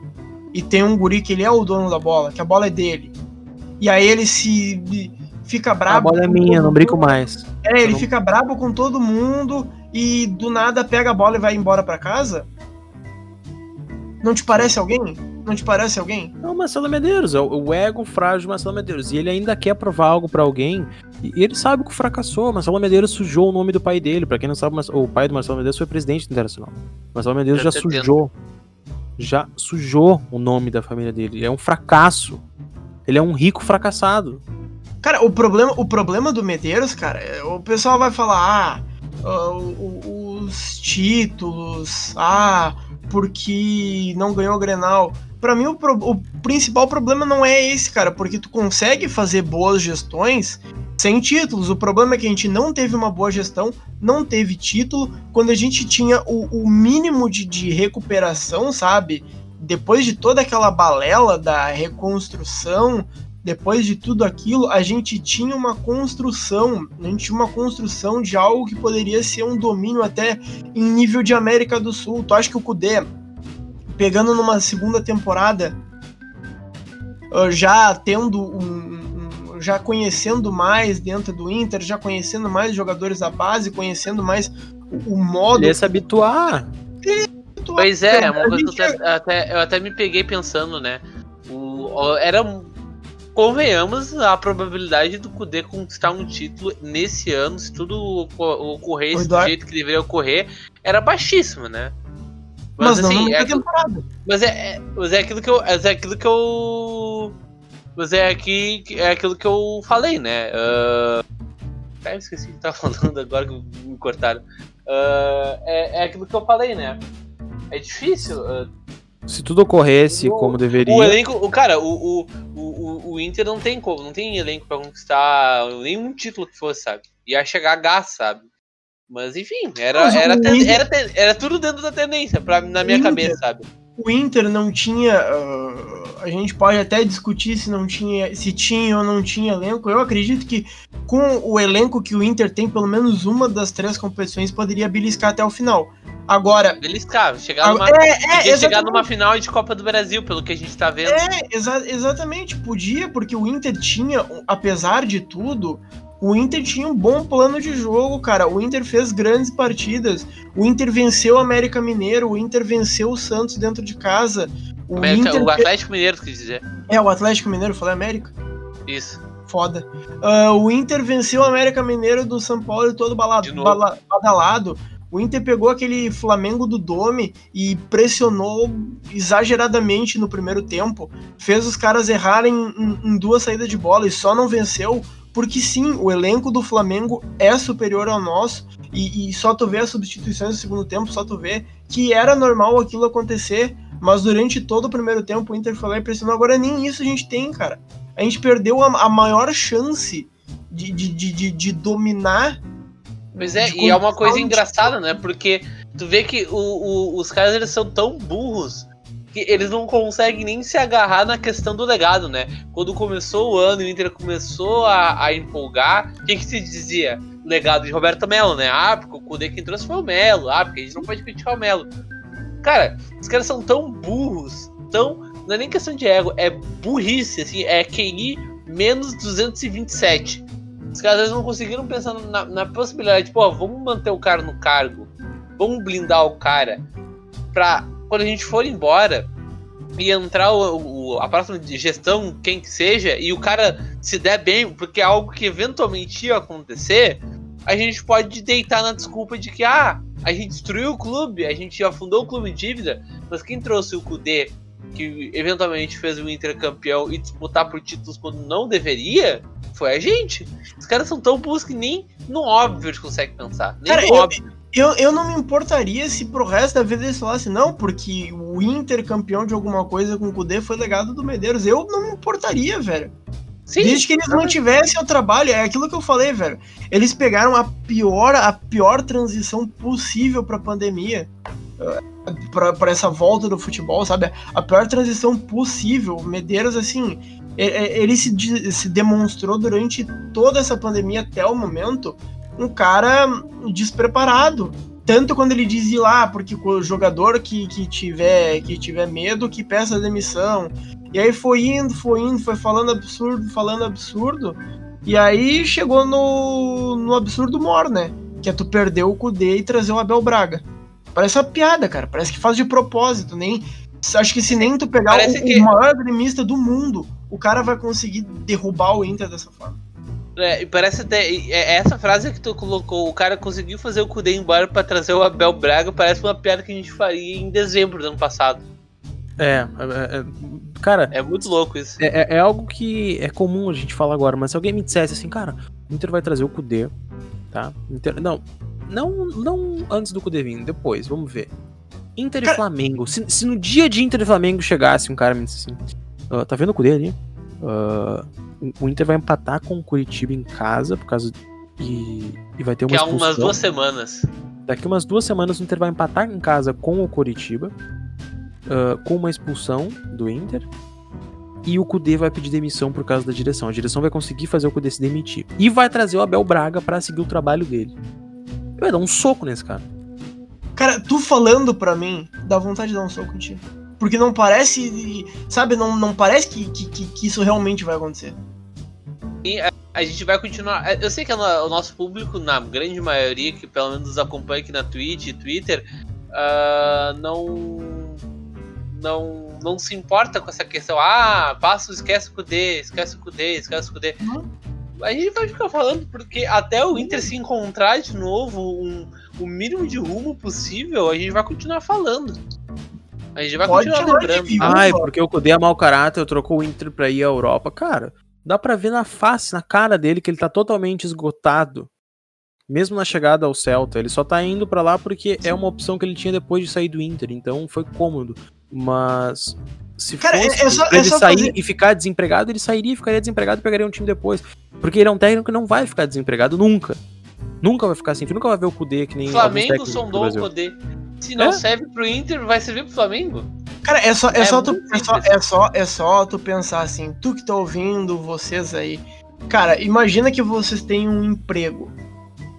C: e tem um guri que ele é o dono da bola, que a bola é dele. E aí ele se fica
A: A
C: brabo.
A: bola é
C: com
A: minha,
C: todo
A: não brinco
C: mundo.
A: mais.
C: É, ele
A: não-
C: fica brabo com todo mundo e do nada pega a bola e vai embora pra casa. Não te parece alguém? Não te parece alguém?
A: É o Marcelo Medeiros, é o, o ego frágil do Marcelo Medeiros. E ele ainda quer provar algo pra alguém. E, ele sabe que fracassou. Marcelo Medeiros sujou o nome do pai dele. Pra quem não sabe, o pai do Marcelo Medeiros foi presidente do Internacional. Marcelo Medeiros já
B: tá
A: sujou. Já sujou o nome da família dele. Ele é um fracasso. Ele é um rico fracassado.
C: Cara, o problema, o problema do Medeiros, cara, é, o pessoal vai falar, ah, os títulos, ah, porque não ganhou o Grenal. Pra mim, o, pro- o principal problema não é esse, cara, porque tu consegue fazer boas gestões sem títulos. O problema é que a gente não teve uma boa gestão, não teve título, quando a gente tinha o, o mínimo de, de recuperação, sabe? Depois de toda aquela balela da reconstrução, depois de tudo aquilo, a gente tinha uma construção, a gente tinha uma construção de algo que poderia ser um domínio até em nível de América do Sul. Tu acha que o Kudê, pegando numa segunda temporada, ah, já tendo um, um- já conhecendo mais dentro do Inter, já conhecendo mais jogadores da base, conhecendo mais o, o modo
A: Ele ia se habituar.
B: Pois é, uma coisa que eu até, até- eu até me peguei pensando, né? O, o- era. um- Convenhamos a probabilidade do Kudê conquistar um título nesse ano, se tudo oco- ocorresse do
C: Eduardo-
B: jeito que deveria ocorrer, era baixíssima, né?
C: mas, não
B: assim,
C: numa
B: é, aquilo-
C: temporada.
B: mas é, é- mas é aquilo que eu. Mas é aquilo que eu. Mas é, aqui, é aquilo que eu falei, né? Ah, Cara, eu esqueci o que eu tava falando agora que me cortaram. Ah, é, é aquilo que eu falei, né? É difícil. ah,
A: Se tudo ocorresse
B: O-
A: como deveria.
B: o elenco. O, cara, o, o, o, o- o Inter não tem como, não tem elenco pra conquistar nenhum título que fosse, sabe? Ia chegar a gás, sabe? Mas enfim, era, era, era, era tudo dentro da tendência, pra, na minha cabeça, sabe?
C: o Inter não tinha. A gente pode até discutir se não tinha, se tinha ou não tinha elenco. Eu acredito que com o elenco que o Inter tem, pelo menos uma das três competições poderia beliscar até o final. Agora,
B: Beliscar, chegar numa,
C: é, é,
B: chegar numa final de Copa do Brasil, pelo que a gente tá vendo.
C: É, exa- exatamente, podia, porque o Inter tinha, apesar de tudo, o Inter tinha um bom plano de jogo, cara. O Inter fez grandes partidas. O Inter venceu o América Mineiro, o Inter venceu o Santos dentro de casa. O
B: América-
C: Inter
B: o Atlético Mineiro, quer dizer.
C: É, o Atlético Mineiro, falei América.
B: Isso.
C: foda. Uh, o Inter venceu o América Mineiro do São Paulo todo balado, bala, badalado. O Inter pegou aquele Flamengo do Dome e pressionou exageradamente no primeiro tempo. Fez os caras errarem em, em duas saídas de bola e só não venceu porque sim, o elenco do Flamengo é superior ao nosso e, e, só tu vê as substituições no segundo tempo, só tu vê que era normal aquilo acontecer, mas durante todo o primeiro tempo o Inter foi lá e pressionou. Agora nem isso a gente tem, cara. A gente perdeu a, a maior chance de, de, de, de dominar
B: Pois é, e é uma coisa engraçada, né? Porque tu vê que o, o, os caras eles são tão burros que eles não conseguem nem se agarrar na questão do legado, né? Quando começou o ano e o Inter começou a, a empolgar, o que, que se dizia? Legado de Roberto Melo, né? Ah, porque o Kudê quem trouxe foi o Melo. Ah, porque a gente não pode criticar o Melo. Cara, os caras são tão burros, tão. Não é nem questão de ego, é burrice, assim, é QI menos 227 os caras não conseguiram pensar na, na possibilidade, tipo, ó, vamos manter o cara no cargo, vamos blindar o cara, pra quando a gente for embora e entrar o, o, a próxima gestão, quem que seja, e o cara se der bem, porque é algo que eventualmente ia acontecer, a gente pode deitar na desculpa de que, ah, a gente destruiu o clube, a gente afundou o clube em dívida, mas quem trouxe o Kudê, que eventualmente fez o Inter campeão e disputar por títulos quando não deveria, foi a gente. Os caras são tão burros que nem no óbvio eles conseguem pensar. Nem
C: Cara,
B: no eu, óbvio.
C: Eu, eu não me importaria se pro resto da vida eles falassem, não, porque o Inter campeão de alguma coisa com o Kudê foi legado do Medeiros. Eu não me importaria, velho. Sim, Desde que eles mantivessem o trabalho, é aquilo que eu falei, velho. Eles pegaram a pior, a pior transição possível pra pandemia. para essa volta do futebol, sabe? A pior transição possível. Medeiros, assim, ele se, se demonstrou durante toda essa pandemia até o momento um cara despreparado. Tanto quando ele dizia lá, porque o jogador que, que, tiver, que tiver medo, que peça demissão. E aí foi indo, foi indo, foi falando absurdo, falando absurdo. E aí chegou no, no absurdo mor, né? Que é tu perder o Kudê e trazer o Abel Braga. Parece uma piada, cara. Parece que faz de propósito. Nem, acho que se nem tu pegar o, que... o maior gremista do mundo, o cara vai conseguir derrubar o Inter dessa forma.
B: É, parece até. É, essa frase que tu colocou, o cara conseguiu fazer o Kudê embora para trazer o Abel Braga, parece uma piada que a gente faria em dezembro do ano passado.
A: É, é, é cara.
B: É muito louco isso.
A: É, é, é, algo que é comum a gente falar agora, mas se alguém me dissesse assim, cara, o Inter vai trazer o Kudê, tá? Inter, não, não, não antes do Kudê vir, depois, vamos ver. Inter cara... e Flamengo. Se, se, no dia de Inter e Flamengo chegasse um cara me disse assim, uh, tá vendo o Kudê ali? Uh, o Inter vai empatar com o Curitiba em casa por causa e, e vai ter uma
B: que expulsão. Que é umas duas semanas.
A: Daqui umas duas semanas o Inter vai empatar em casa com o Curitiba, uh, com uma expulsão do Inter. E o Kudê vai pedir demissão por causa da direção. A direção vai conseguir fazer o Kudê se demitir. E vai trazer o Abel Braga para seguir o trabalho dele. Vai dar um soco nesse cara.
C: Cara, tu falando pra mim, dá vontade de dar um soco em ti. Porque não parece, sabe, não, não parece que, que, que isso realmente vai acontecer.
B: E a, a, gente vai continuar. É, eu sei que o nosso público, na grande maioria, que pelo menos nos acompanha aqui na Twitch e Twitter, uh, não. Não não se importa com essa questão. Ah, passo, esquece o D, esquece o D, esquece o D. Uhum. A gente vai ficar falando porque até o Inter se encontrar de novo um, o mínimo de rumo possível, a gente vai continuar falando. A gente vai Pode continuar lembrando.
A: Ai, porque o Kudê é mau caráter, trocou o Inter pra ir à Europa. Cara, dá pra ver na face, na cara dele, que ele tá totalmente esgotado. Mesmo na chegada ao Celta. Ele só tá indo para lá porque é uma opção que ele tinha depois de sair do Inter. Então foi cômodo. Mas se Cara, fosse é, é só, ele é sair fazer... e ficar desempregado, ele sairia e ficaria desempregado e pegaria um time depois. Porque ele é um técnico que não vai ficar desempregado nunca. Nunca vai ficar assim. Tu nunca vai ver o Kudê que nem
B: Flamengo sondou o Kudê. Se não é? serve pro Inter, vai servir pro Flamengo?
C: Cara, é só, é, é só, tu, é, só, é, só, é só tu pensar assim, tu que tá ouvindo, vocês aí. Cara, imagina que vocês têm um emprego.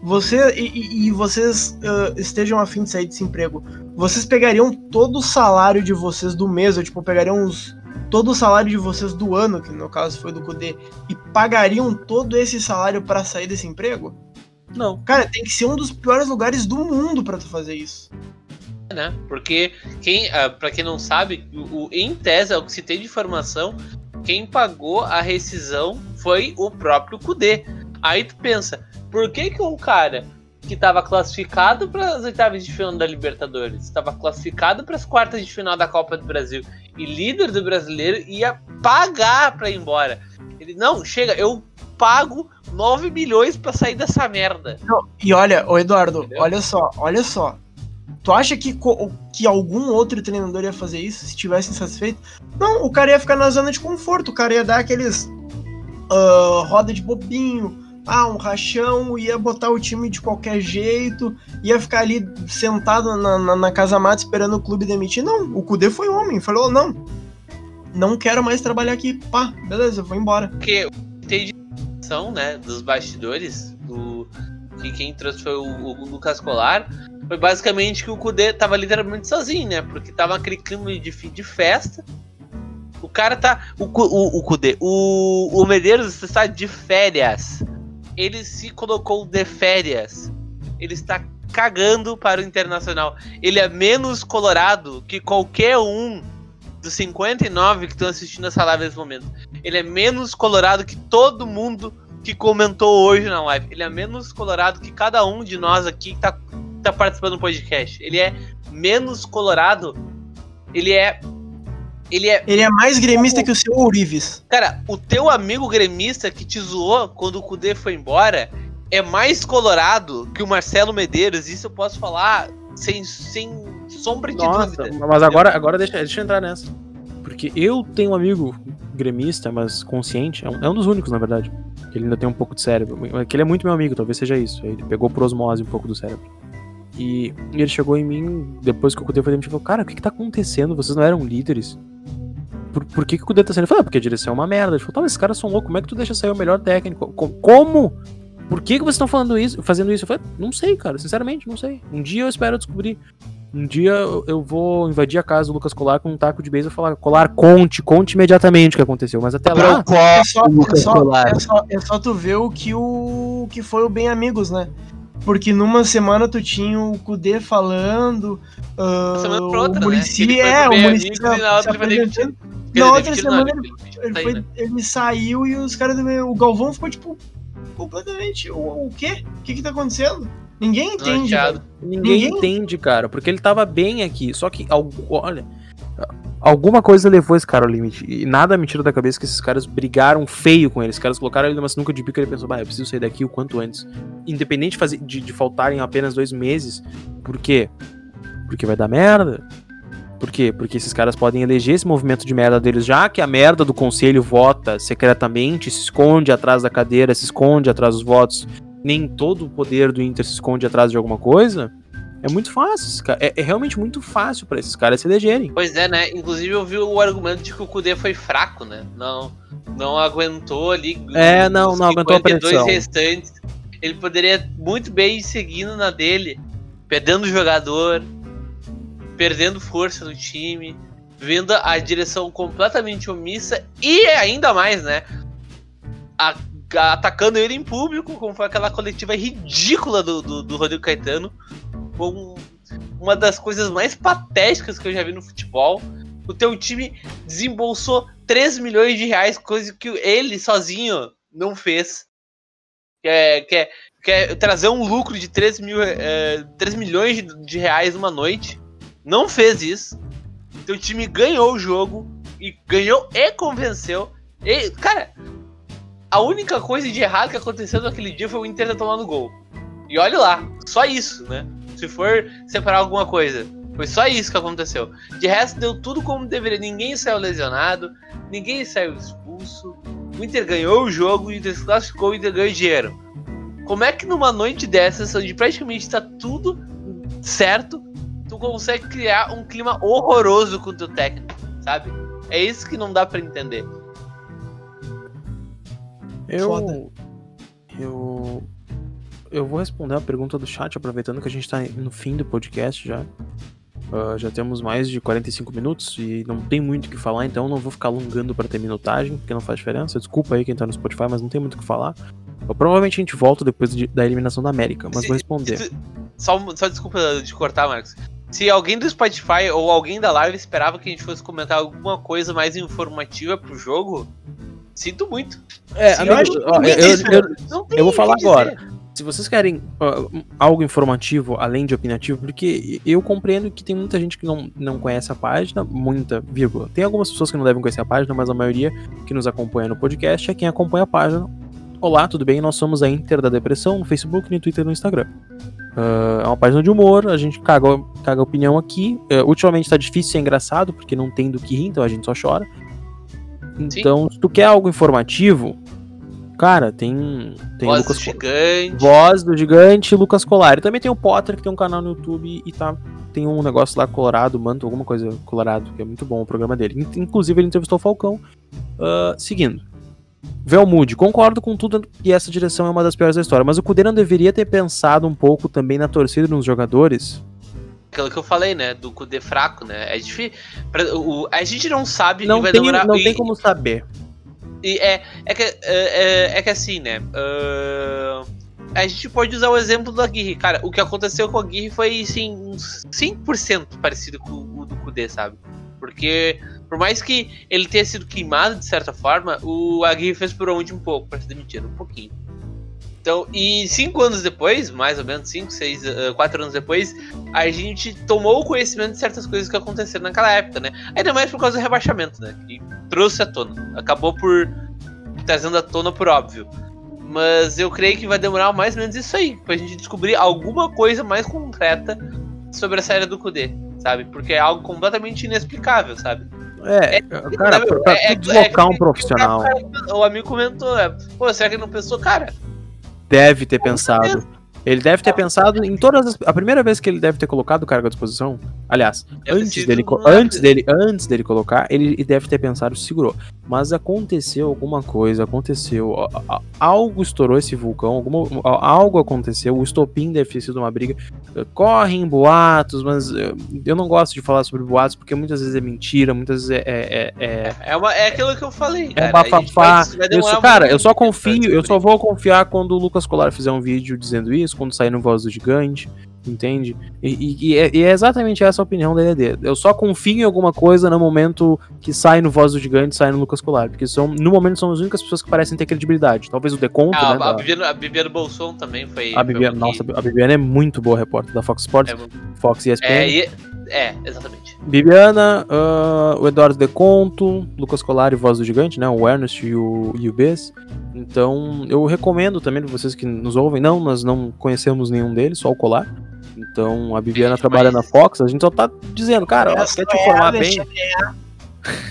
C: Você e, e vocês uh, estejam afim de sair desse emprego. Vocês pegariam todo o salário de vocês do mês, ou tipo, pegariam os, todo o salário de vocês do ano, que no caso foi do Kudê, e pagariam todo esse salário para sair desse emprego?
A: Não.
C: Cara, tem que ser um dos piores lugares do mundo para tu fazer isso
B: né? Porque quem, uh, para quem não sabe, o, o, em tese, é o que se tem de informação, quem pagou a rescisão foi o próprio Kudê. Aí tu pensa, por que que um cara que estava classificado para as oitavas de final da Libertadores, estava classificado para as quartas de final da Copa do Brasil e líder do brasileiro ia pagar para ir embora? Ele não, chega, eu pago 9 milhões para sair dessa merda.
C: Não, e olha, o Eduardo, Entendeu? olha só, olha só. Tu acha que, que algum outro treinador ia fazer isso se estivesse insatisfeito? Não, o cara ia ficar na zona de conforto, o cara ia dar aqueles uh, roda de bobinho, ah, um rachão, ia botar o time de qualquer jeito, ia ficar ali sentado na, na, na casa mata esperando o clube demitir. Não, o Kudê foi homem, falou, não, não quero mais trabalhar aqui, pá, beleza, vou embora.
B: Porque tem né, dos bastidores, do, que quem trouxe foi o, o Lucas Colar, foi basicamente que o Kudê tava literalmente sozinho, né, porque tava aquele clima de fim de festa, o cara tá. O, o, o Kudê. O, o Medeiros está de férias ele se colocou de férias. Ele está cagando para o Internacional. Ele é menos colorado que qualquer um dos 59 que estão assistindo essa live nesse momento. Ele é menos colorado que todo mundo que comentou hoje na live. Ele é menos colorado que cada um de nós aqui que está tá participando do podcast. Ele é menos colorado. Ele é ele é.
C: Ele é mais gremista que o seu Ourives.
B: Cara, o teu amigo gremista que te zoou quando o Kudê foi embora é mais colorado que o Marcelo Medeiros. Isso eu posso falar sem, sem sombra de Nossa, dúvida.
A: Mas agora, agora deixa, deixa eu entrar nessa. Porque eu tenho um amigo gremista, mas consciente. É um, é um dos únicos, na verdade. Que ele ainda tem um pouco de cérebro. Que ele é muito meu amigo, talvez seja isso. Ele pegou por osmose um pouco do cérebro. E, ele chegou em mim depois que o Kudê foi demitido e falou: Cara, o que, que tá acontecendo? Vocês não eram líderes? Por, por que, que o Kudê tá saindo? Ele falou, ah, porque a direção é uma merda. Ele falou, tá, mas esses caras são loucos, como é que tu deixa sair o melhor técnico? Como? Por que, que vocês estão falando isso, fazendo isso? Eu falei, não sei, cara, sinceramente, não sei. Um dia eu espero descobrir. Um dia eu vou invadir a casa do Lucas Colar com um taco de beisebol e falar, Colar, conte, conte imediatamente o que aconteceu. Mas até lá.
C: É só, é, só, é, só, é só tu ver o que, o que foi o Bem Amigos, né? Porque numa semana tu tinha o Kudê falando. Uh, semana pra outra, o Muricy, né? é, o Muricy. Se, na outra semana ele, ele, foi, né? ele, saiu e os caras. O Galvão ficou tipo. Completamente. O, o quê? O que que tá acontecendo? Ninguém entende.
A: Ninguém, Ninguém entende, cara, porque ele tava bem aqui. Só que, olha. Alguma coisa levou esse cara ao limite. E nada me tira da cabeça que esses caras brigaram feio com ele. Os caras colocaram ele numa sinuca de bico e ele pensou, bah, eu preciso sair daqui o quanto antes. Independente de, fazer, de, de faltarem apenas dois meses. Por quê? Porque vai dar merda. Por quê? Porque esses caras podem eleger esse movimento de merda deles, já que a merda do conselho vota secretamente, se esconde atrás da cadeira, se esconde atrás dos votos. Nem todo o poder do Inter se esconde atrás de alguma coisa. É muito fácil, é, é, realmente muito fácil para esses caras se elegerem.
B: Pois é, né? Inclusive eu vi o argumento de que o Kudê foi fraco, né? Não, não aguentou ali.
A: É, não, não aguentou a pressão.
B: restantes. Ele poderia muito bem ir seguindo na dele, perdendo o jogador, perdendo força no time, vendo a direção completamente omissa e ainda mais, né? A, a, atacando ele em público, como foi aquela coletiva ridícula do, do, do Rodrigo Caetano. Com uma das coisas mais patéticas que eu já vi no futebol. O teu time desembolsou 3 milhões de reais, coisa que ele sozinho não fez. Quer, quer, quer trazer um lucro de 3, mil, é, 3 milhões de reais uma noite não fez isso. Teu time ganhou o jogo e ganhou e convenceu. E, cara, a única coisa de errado que aconteceu naquele dia foi o Inter ter tomado gol. E olha lá, só isso, né? Se for separar alguma coisa, foi só isso que aconteceu. De resto, deu tudo como deveria. Ninguém saiu lesionado, ninguém saiu expulso. O Inter ganhou o jogo, o Inter se classificou, o Inter ganhou dinheiro. Como é que numa noite dessas, onde praticamente está tudo certo, tu consegue criar um clima horroroso com o teu técnico, sabe? É isso que não dá para entender.
A: Eu. Foda. Eu. Eu vou responder a pergunta do chat, aproveitando que a gente tá no fim do podcast já. Uh, já temos mais de 45 minutos e não tem muito o que falar, então não vou ficar alongando para ter minutagem, porque não faz diferença. Desculpa aí quem tá no Spotify, mas não tem muito o que falar. Eu, provavelmente a gente volta depois de, da eliminação da América, mas se, vou responder. Se,
B: só, só desculpa de cortar, Marcos. Se alguém do Spotify ou alguém da live esperava que a gente fosse comentar alguma coisa mais informativa pro jogo, Sinto muito.
A: É, amigo,
C: eu acho
A: ó, eu, eu- eu vou falar
B: dizer.
A: agora. Se vocês querem ó, algo informativo, além de opinativo, porque eu compreendo que tem muita gente que não, não conhece a página, muita, vírgula. Tem algumas pessoas que não devem conhecer a página, mas a maioria que nos acompanha no podcast é quem acompanha a página. Olá, tudo bem? Nós somos a Inter da Depressão no Facebook, no Twitter e no Instagram. Ah, é uma página de humor, a gente caga, caga opinião aqui. Eh, ultimamente tá difícil ser engraçado, porque não tem do que rir, então a gente só chora. Então, se tu quer algo informativo, cara, tem, tem
B: Voz
A: Lucas
B: gigante.
A: Voz do Gigante e Lucas Colari. Também tem o Potter, que tem um canal no YouTube e tá. Tem um negócio lá colorado, manto, alguma coisa colorado, que é muito bom o programa dele. In- Inclusive, ele entrevistou o Falcão. Ah, seguindo. Velmude, concordo com tudo que essa direção é uma das piores da história, mas o Cudê não deveria ter pensado um pouco também na torcida e nos jogadores?
B: Aquilo que eu falei, né? Do Kudê fraco, né? É difícil. pra- o- a gente não sabe
A: Não,
B: vai
A: tem,
B: demorar.
A: não
B: e-
A: tem como saber.
B: E é, é, que, é, é- é que assim, né? ah, a gente pode usar o exemplo do Aguirre. Cara, o que aconteceu com o Aguirre foi, assim, uns 5% parecido com o do Kudê, sabe? Porque, por mais que ele tenha sido queimado de certa forma, o Aguirre fez por onde um pouco, pra se demitir, um pouquinho. Então, e cinco anos depois, mais ou menos, cinco, seis, ah, quatro anos depois, a gente tomou conhecimento de certas coisas que aconteceram naquela época, né? Ainda mais por causa do rebaixamento, né? Que trouxe à tona. Acabou por trazendo à tona por óbvio. Mas eu creio que vai demorar mais ou menos isso aí, pra gente descobrir alguma coisa mais concreta sobre a série do Kudê, sabe? Porque é algo completamente inexplicável, sabe?
A: É, cara, pra, pra
B: é-
A: tu deslocar
B: é-
A: um profissional,
B: O amigo comentou, é, pô, será que ele não pensou? Cara,
A: deve ter pensado. Ele deve ter pensado em todas as. A primeira vez que ele deve ter colocado o cargo à disposição. Aliás, antes dele, antes, dele, antes dele colocar, ele deve ter pensado segurou. Mas aconteceu alguma coisa, aconteceu. Algo estourou esse vulcão, alguma, algo aconteceu. O estopim deve ter sido uma briga. Eh, Correm boatos, mas eh, eu não gosto de falar sobre boatos porque muitas vezes é mentira, muitas vezes é. é- é- é-
B: é, uma, é aquilo que eu falei.
A: é um bafafá.
B: vai- vai
A: Eu só, cara, eu só confio, eu só vou confiar quando o Lucas Colar fizer um vídeo dizendo isso, quando sair no Voz do Gigante, entende? E, e- e é, e é exatamente essa a opinião da ED. Eu só confio em alguma coisa no momento que sai no Voz do Gigante, sai no Lucas Colar, porque são, no momento são as únicas pessoas que parecem ter credibilidade. Talvez o Deconto,
B: Ah,
A: né?
B: a,
A: da-
B: Bibiana, a Bibiana Bolson também foi.
A: a Bibiana,
B: foi
A: nossa, a Bibiana é muito boa repórter da Fox Sports,
B: é,
A: Fox e ESPN.
B: é, e- é, exatamente.
A: Bibiana, ah, o Eduardo Deconto, Lucas Colari, Voz do Gigante, né? O Ernest e o, e o Bess. Então, eu recomendo também pra vocês que nos ouvem. Não, nós não conhecemos nenhum deles, só o Colar. Então, a Bibiana trabalha na Fox. A gente só tá dizendo, cara, ó, quer te informar bem.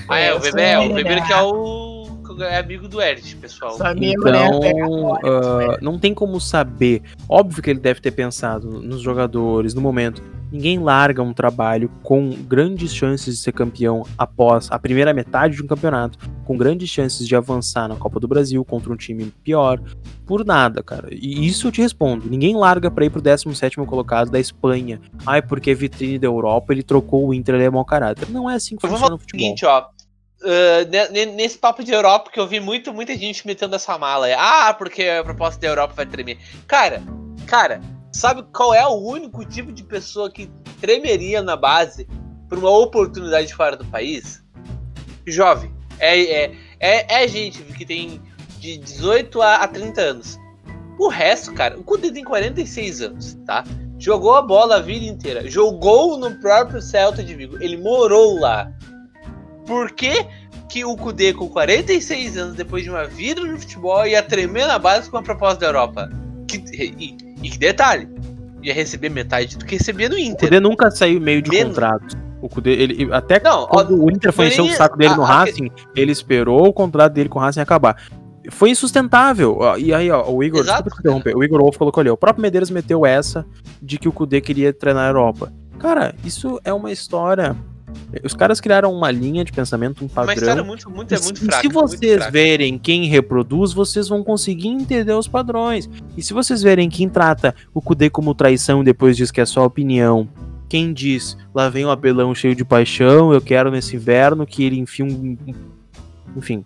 B: Ah, é, o
C: é
B: o Bebê que é o. é amigo do Ernst, pessoal.
C: Só
A: Então, ah, não tem como saber. Óbvio que ele deve ter pensado nos jogadores, no momento. Ninguém larga um trabalho com grandes chances de ser campeão após a primeira metade de um campeonato, com grandes chances de avançar na Copa do Brasil contra um time pior, por nada, cara. E isso eu te respondo. Ninguém larga pra ir pro 17º colocado da Espanha. Ai, porque é vitrine da Europa, ele trocou o Inter, ele é mau caráter. Não é assim que
B: Eu vou
A: funciona
B: falar
A: o
B: o
A: futebol.
B: seguinte, ó. Ah, ne- ne- nesse papo de Europa que eu vi muito, muita gente metendo essa mala. Ah, porque a proposta da Europa vai tremer. Cara, cara, sabe qual é o único tipo de pessoa que tremeria na base por uma oportunidade fora do país? Jovem. É, é, é, é gente que tem de 18 a, a 30 anos. O resto, cara, o Kudê tem 46 anos, tá? Jogou a bola a vida inteira. Jogou no próprio Celta de Vigo. Ele morou lá. Por que, que o Kudê, com 46 anos, depois de uma vida no futebol, ia tremer na base com a proposta da Europa? Que, e, e que detalhe, ia receber metade do que recebia no
A: O
B: Inter.
A: Kudê nunca saiu meio de
B: Menos.
A: contrato. O Kudê, ele, até
B: Não,
A: quando o Inter foi encher o saco dele no
B: a- a-
A: Racing, ele esperou o contrato dele com o Racing acabar. Foi insustentável. Ó, E aí, ó, o Igor,
B: Exato,
A: desculpa te interromper, o Igor Wolff colocou ali, ó, o próprio Medeiros meteu essa de que o Kudê queria treinar a Europa. Cara, isso é uma história. Os caras criaram uma linha de pensamento, um padrão.
B: história muito, muito, é
A: E se-
B: muito
A: e
B: fraca.
A: se vocês
B: fraca.
A: verem quem reproduz, vocês vão conseguir entender os padrões. E se vocês verem quem trata o Kudê como traição e depois diz que é só opinião, quem diz, lá vem o Abelão cheio de paixão, eu quero nesse inverno que ele enfie um. Enfim.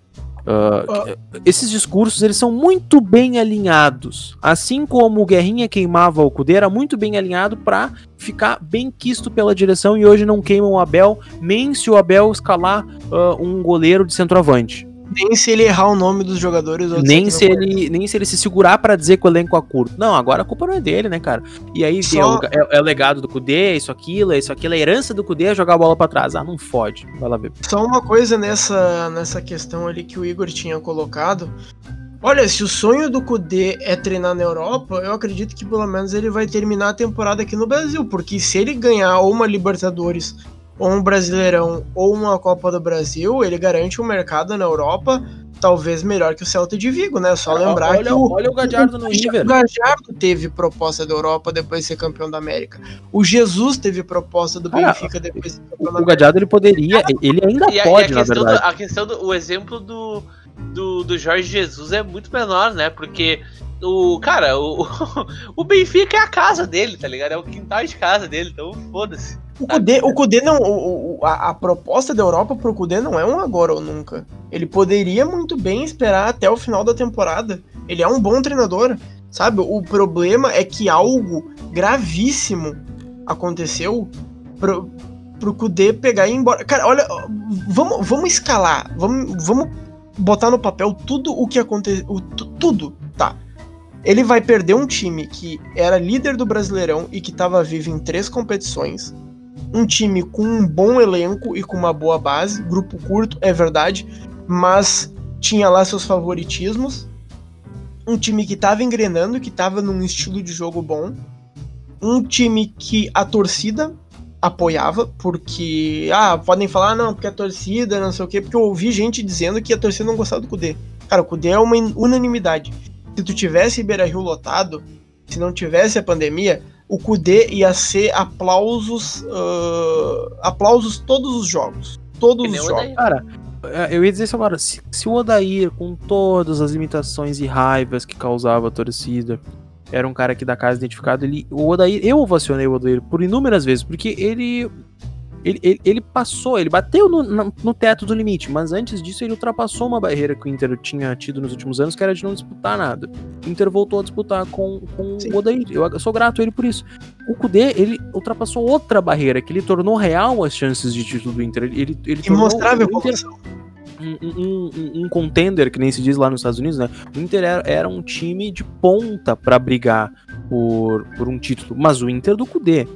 A: Que- esses discursos eles são muito bem alinhados. Assim como o Guerrinha queimava o Kudê, era muito bem alinhado pra ficar bem quisto pela direção e hoje não queimam o Abel, nem se o Abel escalar ah, um goleiro de centroavante.
C: Nem se ele errar o nome dos jogadores. ou
A: Nem se, ele, nem se ele se segurar pra dizer que o elenco é curto. Não, agora a culpa não é dele, né, cara? E aí
C: Só-
A: é, o, é- é o legado do Kudê, é isso, aquilo, é isso, aquilo. A herança do Kudê é jogar a bola pra trás. Ah, não fode. Vai lá ver.
C: Só uma coisa nessa, nessa questão ali que o Igor tinha colocado. Olha, se o sonho do Kudê é treinar na Europa, eu acredito que pelo menos ele vai terminar a temporada aqui no Brasil. Porque se ele ganhar uma Libertadores, ou um Brasileirão, ou uma Copa do Brasil, ele garante um mercado na Europa talvez melhor que o Celta de Vigo, né? Só lembrar
A: olha,
C: que o,
A: olha o Gadiardo no
C: o
A: River.
C: Gajardo teve proposta da Europa depois de ser campeão da América. O Jesus teve proposta do
A: Cara,
C: Benfica depois de ser campeão da
A: O
C: América.
A: Gadiardo ele poderia, ele ainda
B: E a, e a
A: pode, na
B: questão, do,
A: verdade.
B: a questão do o exemplo do, do, do Jorge Jesus é muito menor, né? Porque o cara, o, o Benfica é a casa dele, tá ligado? É o quintal de casa dele, então foda-se.
C: O Kudê, o Kudê não. o- o- a, a proposta da Europa pro Kudê não é um agora ou nunca. Ele poderia muito bem esperar até o final da temporada. Ele é um bom treinador. Sabe? O problema é que algo gravíssimo aconteceu pro, pro Kudê pegar e ir embora. Cara, olha, vamos, vamos escalar. Vamos, vamos botar no papel tudo o que aconteceu. Tudo, tá. Ele vai perder um time que era líder do Brasileirão e que estava vivo em três competições um time com um bom elenco e com uma boa base, grupo curto, é verdade, mas tinha lá seus favoritismos. Um time que tava engrenando, que tava num estilo de jogo bom. Um time que a torcida apoiava, porque. Ah, podem falar, não, porque a torcida, não sei o quê, porque eu ouvi gente dizendo que a torcida não gostava do Kudê. Cara, o Kudê é uma unanimidade. Se tu tivesse Beira Rio lotado, se não tivesse a pandemia, o Kudê ia ser aplausos. ah, aplausos todos os jogos. Todos
B: Que
C: os jogos.
A: Cara, é, eu ia dizer isso agora. Se, se o Odair, com todas as limitações e raivas que causava a torcida, era um cara que da casa identificado, ele, o Odair, eu ovacionei o Odair por inúmeras vezes, porque ele. Ele, ele, ele passou, ele bateu no, no, teto do limite, mas antes disso ele ultrapassou uma barreira que o Inter tinha tido nos últimos anos, que era de não disputar nada. O Inter voltou a disputar com, com
C: Sim.
A: o Odair. Eu, sou grato a ele por isso. O Kudê, ele ultrapassou outra barreira, que ele tornou real as chances de título do Inter. Ele, ele,
C: E mostrava evolução.
A: um, um, um- um contender, que nem se diz lá nos Estados Unidos, né? O Inter era, era um time de ponta pra brigar por, por um título, mas o Inter do Cudê.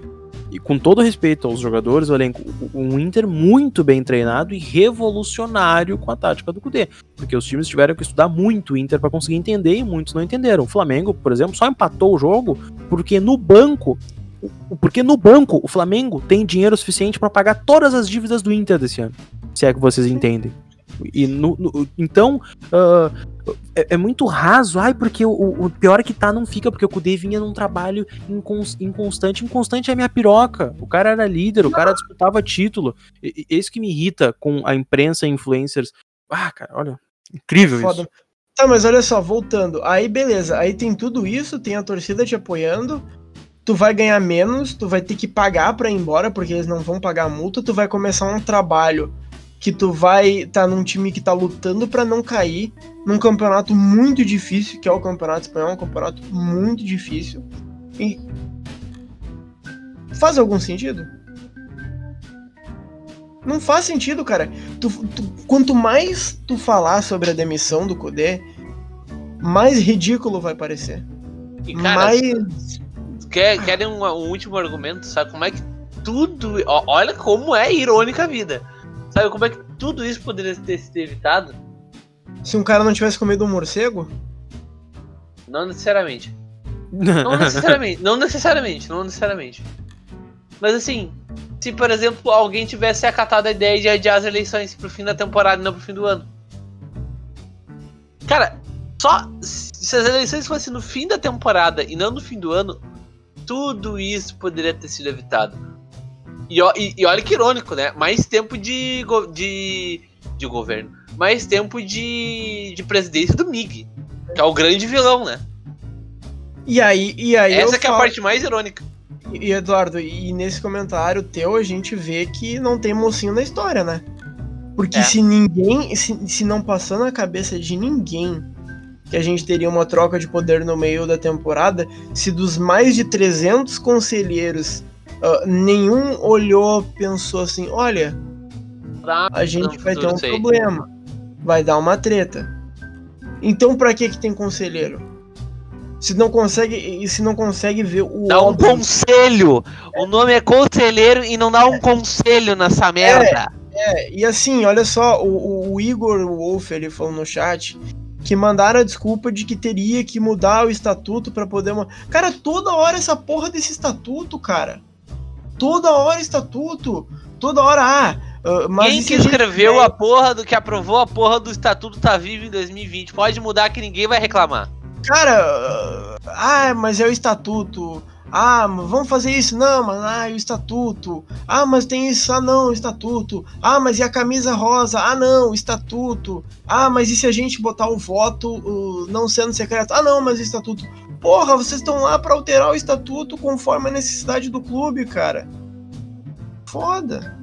A: E com todo respeito aos jogadores, o elenco, um Inter muito bem treinado e revolucionário com a tática do Cudê. Porque os times tiveram que estudar muito o Inter pra conseguir entender e muitos não entenderam. O Flamengo, por exemplo, só empatou o jogo porque no banco. Porque no banco o Flamengo tem dinheiro suficiente pra pagar todas as dívidas do Inter desse ano. Se é que vocês entendem. E no- no- então, ah, é, é muito raso. Ai, porque o, o pior é que tá, não fica, porque o Kudê vinha num trabalho incons- inconstante. Inconstante é a minha piroca. O cara era líder, o cara disputava título. E, e- isso que me irrita com a imprensa e influencers. Ah, cara, olha, incrível
C: Foda.
A: isso.
C: Tá, mas olha só, voltando. Aí beleza, aí tem tudo isso, tem a torcida te apoiando. Tu vai ganhar menos, tu vai ter que pagar pra ir embora, porque eles não vão pagar a multa. Tu vai começar um trabalho que tu vai estar num time que tá lutando pra não cair, num campeonato muito difícil, que é o Campeonato Espanhol, um campeonato muito difícil. E faz algum sentido? Não faz sentido, cara. Tu- tu- quanto mais tu falar sobre a demissão do Kudê, mais ridículo vai parecer.
B: E cara,
C: mais.
B: quer, querem um, um último argumento? Sabe como é que tudo. olha como é irônica a vida. Sabe como é que tudo isso poderia ter sido evitado?
C: Se um cara não tivesse comido um morcego,
B: Não necessariamente. Não necessariamente, não necessariamente, não necessariamente. Mas assim, se por exemplo alguém tivesse acatado a ideia de adiar as eleições pro fim da temporada e não pro fim do ano. Cara, só se as eleições fossem no fim da temporada e não no fim do ano, tudo isso poderia ter sido evitado. E, e- e olha que irônico, né? Mais tempo de, de, de governo. Mais tempo de, de presidência do MIG. Que é o grande vilão, né?
C: e aí, e aí
B: Essa que é a
C: falo-
B: parte mais irônica.
C: E Eduardo, e nesse comentário teu a gente vê que não tem mocinho na história, né? Porque
B: É.
C: se ninguém, se, se não passou na cabeça de ninguém que a gente teria uma troca de poder no meio da temporada, se dos mais de 300 conselheiros ah, nenhum olhou, pensou assim, olha, a gente vai ter um problema. vai dar uma treta. Então pra que que tem conselheiro? Se não consegue, se não consegue ver o
B: Dá um
C: óbvio-
B: conselho! O nome é conselheiro e não dá um conselho nessa merda.
C: É, e assim, olha só, o, o- Igor Wolf ele falou no chat que mandaram a desculpa de que teria que mudar o estatuto pra poder. Cara, toda hora essa porra desse estatuto, cara. Toda hora estatuto. Toda hora, ah. ah, mas
B: Quem que escreveu a porra do que aprovou a porra do estatuto tá vivo em 2020? Pode mudar que ninguém vai reclamar.
C: Cara, ah, mas é o estatuto. Ah, vamos fazer isso? Não, mas ah, é o estatuto. Ah, mas tem isso? Ah, não, o estatuto. Ah, mas e a camisa rosa? Ah, não, o estatuto. Ah, mas e se a gente botar o voto uh, não sendo secreto? Ah, não, mas o estatuto. Porra, vocês estão lá pra alterar o estatuto conforme a necessidade do clube, cara. Foda.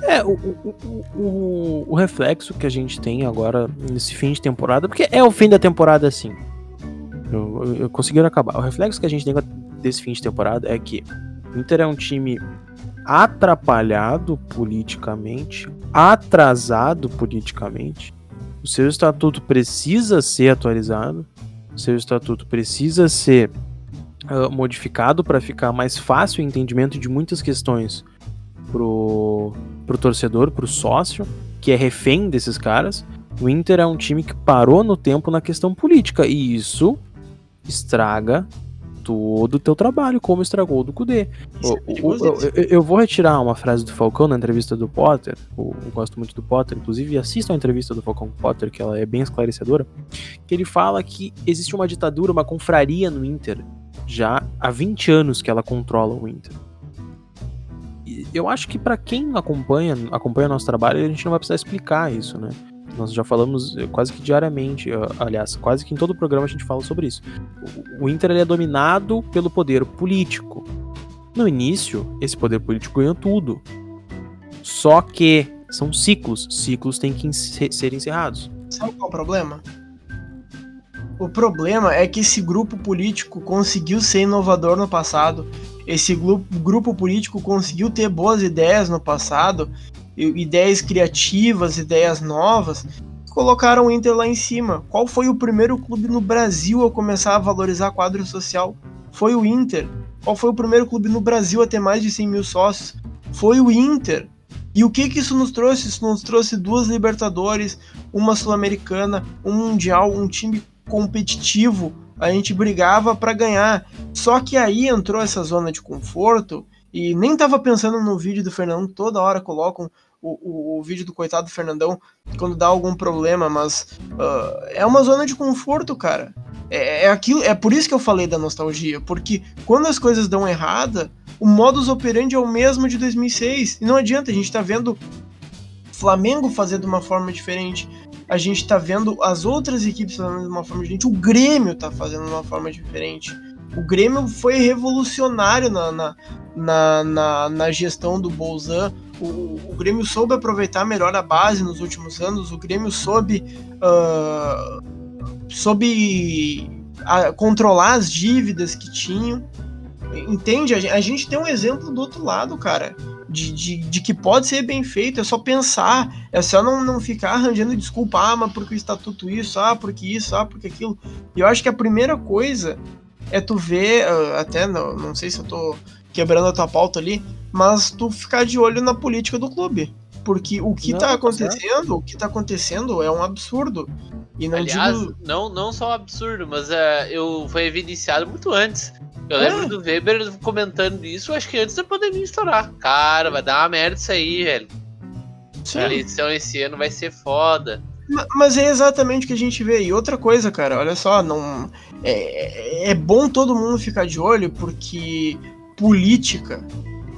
A: É, o, o, o, o, reflexo que a gente tem agora nesse fim de temporada, porque é o fim da temporada assim. Eu, eu, conseguiram acabar. O reflexo que a gente tem desse fim de temporada é que o Inter é um time atrapalhado politicamente, atrasado politicamente. O seu estatuto precisa ser atualizado, seu estatuto precisa ser uh, modificado para ficar mais fácil o entendimento de muitas questões pro, pro torcedor, pro sócio, que é refém desses caras. O Inter é um time que parou no tempo na questão política e isso estraga todo o teu trabalho, como estragou do.
C: Isso é
A: O- o- eu, eu vou retirar uma frase do Falcão na entrevista do Potter. Eu, eu gosto muito do Potter, inclusive assistam a entrevista do Falcão Potter, que ela é bem esclarecedora. Que ele fala que existe uma ditadura, uma confraria no Inter, já há 20 anos que ela controla o Inter. Eu acho que pra quem acompanha, acompanha nosso trabalho, a gente não vai precisar explicar isso, né? Nós já falamos eh, quase que diariamente, eh, aliás, quase que em todo o programa a gente fala sobre isso. O- Inter é dominado pelo poder político. No início, esse poder político ganhou tudo. Só que são ciclos. Ciclos têm que ser encerrados.
C: Sabe qual é o problema? O problema é que esse grupo político conseguiu ser inovador no passado. Esse grupo político conseguiu ter boas ideias no passado, ideias criativas, ideias novas. Colocaram o Inter lá em cima. Qual foi o primeiro clube no Brasil a começar a valorizar quadro social? Foi o Inter. Qual foi o primeiro clube no Brasil a ter mais de 100 mil sócios? Foi o Inter. E o que que isso nos trouxe? Isso nos trouxe duas Libertadores, uma Sul-Americana, um Mundial, um time competitivo. A gente brigava para ganhar. Só que aí entrou essa zona de conforto e nem tava pensando no vídeo do Fernandão, toda hora colocam o, o, o vídeo do coitado do Fernandão quando dá algum problema, mas ah, é uma zona de conforto, cara. É, é aquilo, é por isso que eu falei da nostalgia, porque quando as coisas dão errada, o modus operandi é o mesmo de 2006. E não adianta, a gente tá vendo Flamengo fazer de uma forma diferente. A gente tá vendo as outras equipes fazendo de uma forma diferente. O Grêmio tá fazendo de uma forma diferente. O Grêmio foi revolucionário na, na, na, na, na gestão do Bolzan. O, o Grêmio soube aproveitar melhor a base nos últimos anos. O Grêmio soube, ah, soube ah, controlar as dívidas que tinham. Entende? A a gente tem um exemplo do outro lado, cara. De, de, de que pode ser bem feito, é só pensar, é só não, não ficar arranjando desculpa, ah, mas porque o estatuto isso, ah, porque isso, ah, porque aquilo. E eu acho que a primeira coisa é tu ver, ah, até não, não sei se eu tô quebrando a tua pauta ali, mas tu ficar de olho na política do clube. Porque o que
A: Não,
C: tá acontecendo, o que tá acontecendo é um absurdo. E não
B: Aliás,
C: digo.
B: não, não só um absurdo, mas é, eu foi evidenciado muito antes. Eu
C: É.
B: lembro do Weber comentando isso, acho que antes da pandemia estourar. Cara, vai dar uma merda isso aí, velho.
C: Sim.
B: A eleição esse ano vai ser foda.
C: Ma- Mas é exatamente o que a gente vê. E outra coisa, cara, olha só, não é, é bom todo mundo ficar de olho porque política,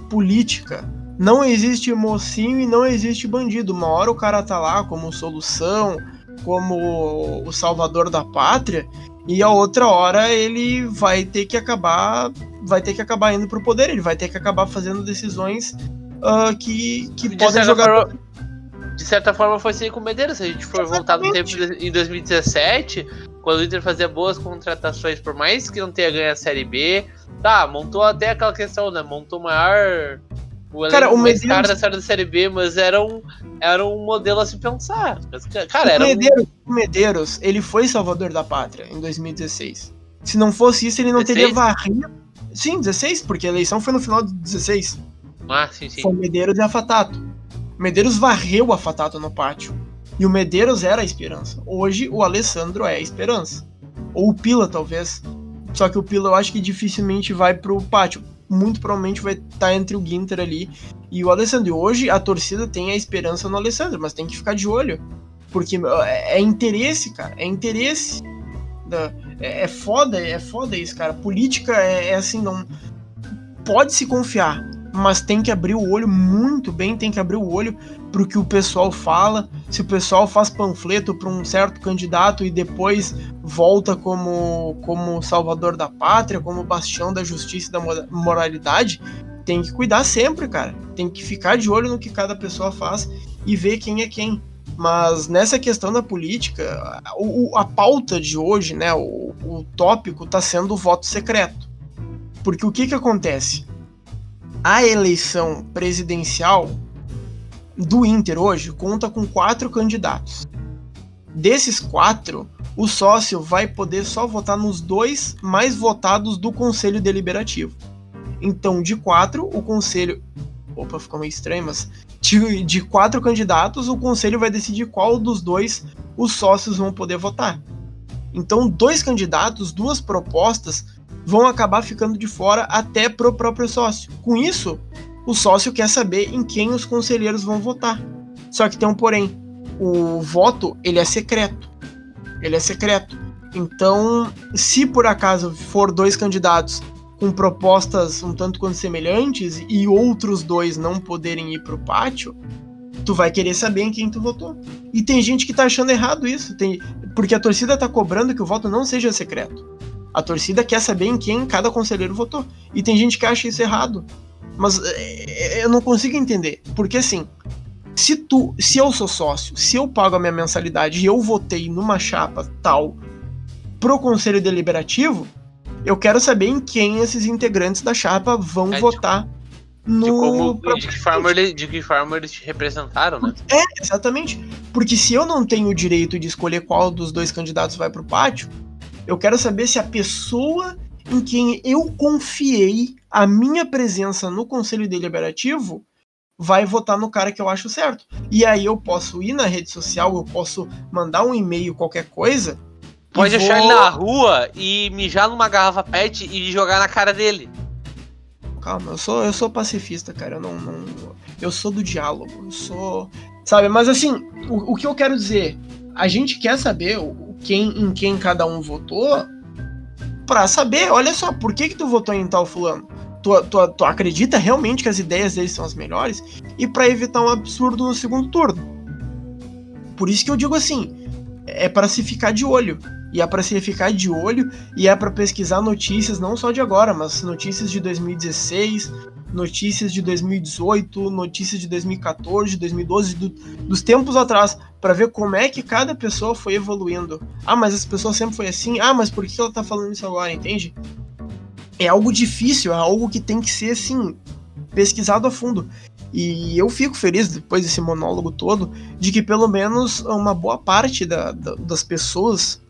C: política, não existe mocinho e não existe bandido. Uma hora o cara tá lá como solução, como o salvador da pátria, e a outra hora ele vai ter que acabar, vai ter que acabar indo pro poder. Ele vai ter que acabar fazendo decisões ah, que que
B: De
C: podem
B: certa
C: jogar
B: forma- De certa forma foi assim com o Medeiros. Se a gente for voltar no tempo de- em 2017, quando o Inter fazia boas contratações, por mais que não tenha ganho a Série B, tá, montou até aquela questão, né? Montou o maior O
C: Cara, o
B: mais
C: Medeiros-
B: caro da Série B, mas era um, era um modelo a se pensar. Mas, cara, era
C: o,
B: um...
C: Medeiros, o Medeiros, ele foi salvador da pátria em 2016. Se não fosse isso, ele não
B: 16?
C: teria varrido. Sim, 16, porque a eleição foi no final de 16.
B: Ah, sim, sim.
C: Foi Medeiros e a Fatato. O Medeiros varreu a Fatato no pátio. E o Medeiros era a esperança. Hoje o Alessandro é a esperança. Ou o Pila, talvez. Só que o Pila eu acho que dificilmente vai pro pátio. Muito provavelmente vai estar entre o Ginter ali e o Alessandro. E hoje a torcida tem a esperança no Alessandro, mas tem que ficar de olho. Porque é, é interesse, cara. É interesse. É, é foda, é foda isso, cara. Política é, é assim, não. Pode se confiar, mas tem que abrir o olho muito bem, tem que abrir o olho pro que o pessoal fala. Se o pessoal faz panfleto para um certo candidato e depois volta como, como salvador da pátria, como bastião da justiça e da mora- moralidade, tem que cuidar sempre, cara. Tem que ficar de olho no que cada pessoa faz e ver quem é quem. Mas nessa questão da política, o, o- a pauta de hoje, né, o, o tópico está sendo o voto secreto. Porque o que, que acontece? A eleição presidencial do Inter hoje conta com quatro candidatos. Desses quatro, o sócio vai poder só votar nos dois mais votados do Conselho Deliberativo. Então, de quatro, o Conselho. Opa, ficou meio estranho, mas. De, quatro candidatos, o Conselho vai decidir qual dos dois os sócios vão poder votar. Então, dois candidatos, duas propostas, vão acabar ficando de fora até pro próprio sócio. Com isso, o sócio quer saber em quem os conselheiros vão votar. Só que tem um porém. O voto, ele é secreto. Ele é secreto. Então, se por acaso for dois candidatos com propostas um tanto quanto semelhantes e outros dois não poderem ir pro pátio, tu vai querer saber em quem tu votou. E tem gente que tá achando errado isso, tem, porque a torcida tá cobrando que o voto não seja secreto. A torcida quer saber em quem cada conselheiro votou. E tem gente que acha isso errado. Mas é, eu não consigo entender. Porque assim, se tu, se eu sou sócio, se eu pago a minha mensalidade e eu votei numa chapa tal pro conselho deliberativo, eu quero saber em quem esses integrantes da chapa vão
B: É, de-
C: votar no
B: De, como, de, que forma ele, de que forma eles te representaram, né?
C: Exatamente. Porque se eu não tenho o direito de escolher qual dos dois candidatos vai pro pátio, eu quero saber se a pessoa em quem eu confiei a minha presença no Conselho Deliberativo vai votar no cara que eu acho certo. E aí eu posso ir na rede social, eu posso mandar um e-mail, qualquer coisa.
B: Pode achar
C: vou-
B: ele na rua e mijar numa garrafa pet e jogar na cara dele.
C: Calma, eu sou, eu sou pacifista, cara. Eu não, não- Eu sou do diálogo. Eu sou. Sabe, mas assim, o, o que eu quero dizer? A gente quer saber o, quem, em quem cada um votou pra saber, olha só, por que, que tu votou em tal fulano? Tu, tu, tu acredita realmente que as ideias deles são as melhores? E pra evitar um absurdo no segundo turno. Por isso que eu digo assim, é para se ficar de olho. E é para se ficar de olho e é para pesquisar notícias não só de agora, mas notícias de 2016, notícias de 2018, notícias de 2014, de 2012, do- dos tempos atrás, para ver como é que cada pessoa foi evoluindo. Ah, mas essa pessoa sempre foi assim. Ah, mas por que ela tá falando isso agora, entende? É algo difícil, é algo que tem que ser assim pesquisado a fundo. E eu fico feliz depois desse monólogo todo de que pelo menos uma boa parte da- da- das pessoas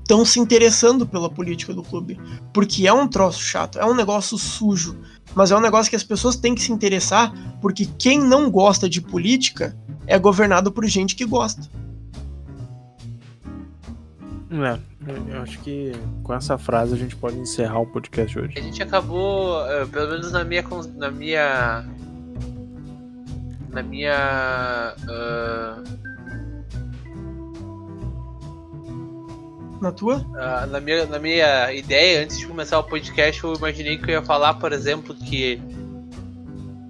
C: estão se interessando pela política do clube. Porque é um troço chato, é um negócio sujo, mas é um negócio que as pessoas têm que se interessar, porque quem não gosta de política é governado por gente que gosta.
A: É, eu- acho que com essa frase a gente pode encerrar o podcast hoje.
B: A gente acabou, eh, pelo menos na minha. cons- Na minha. Na minha. ah,
C: Na tua?
B: ah, na, minha, na minha ideia, antes de começar o podcast, eu imaginei que eu ia falar, por exemplo, que.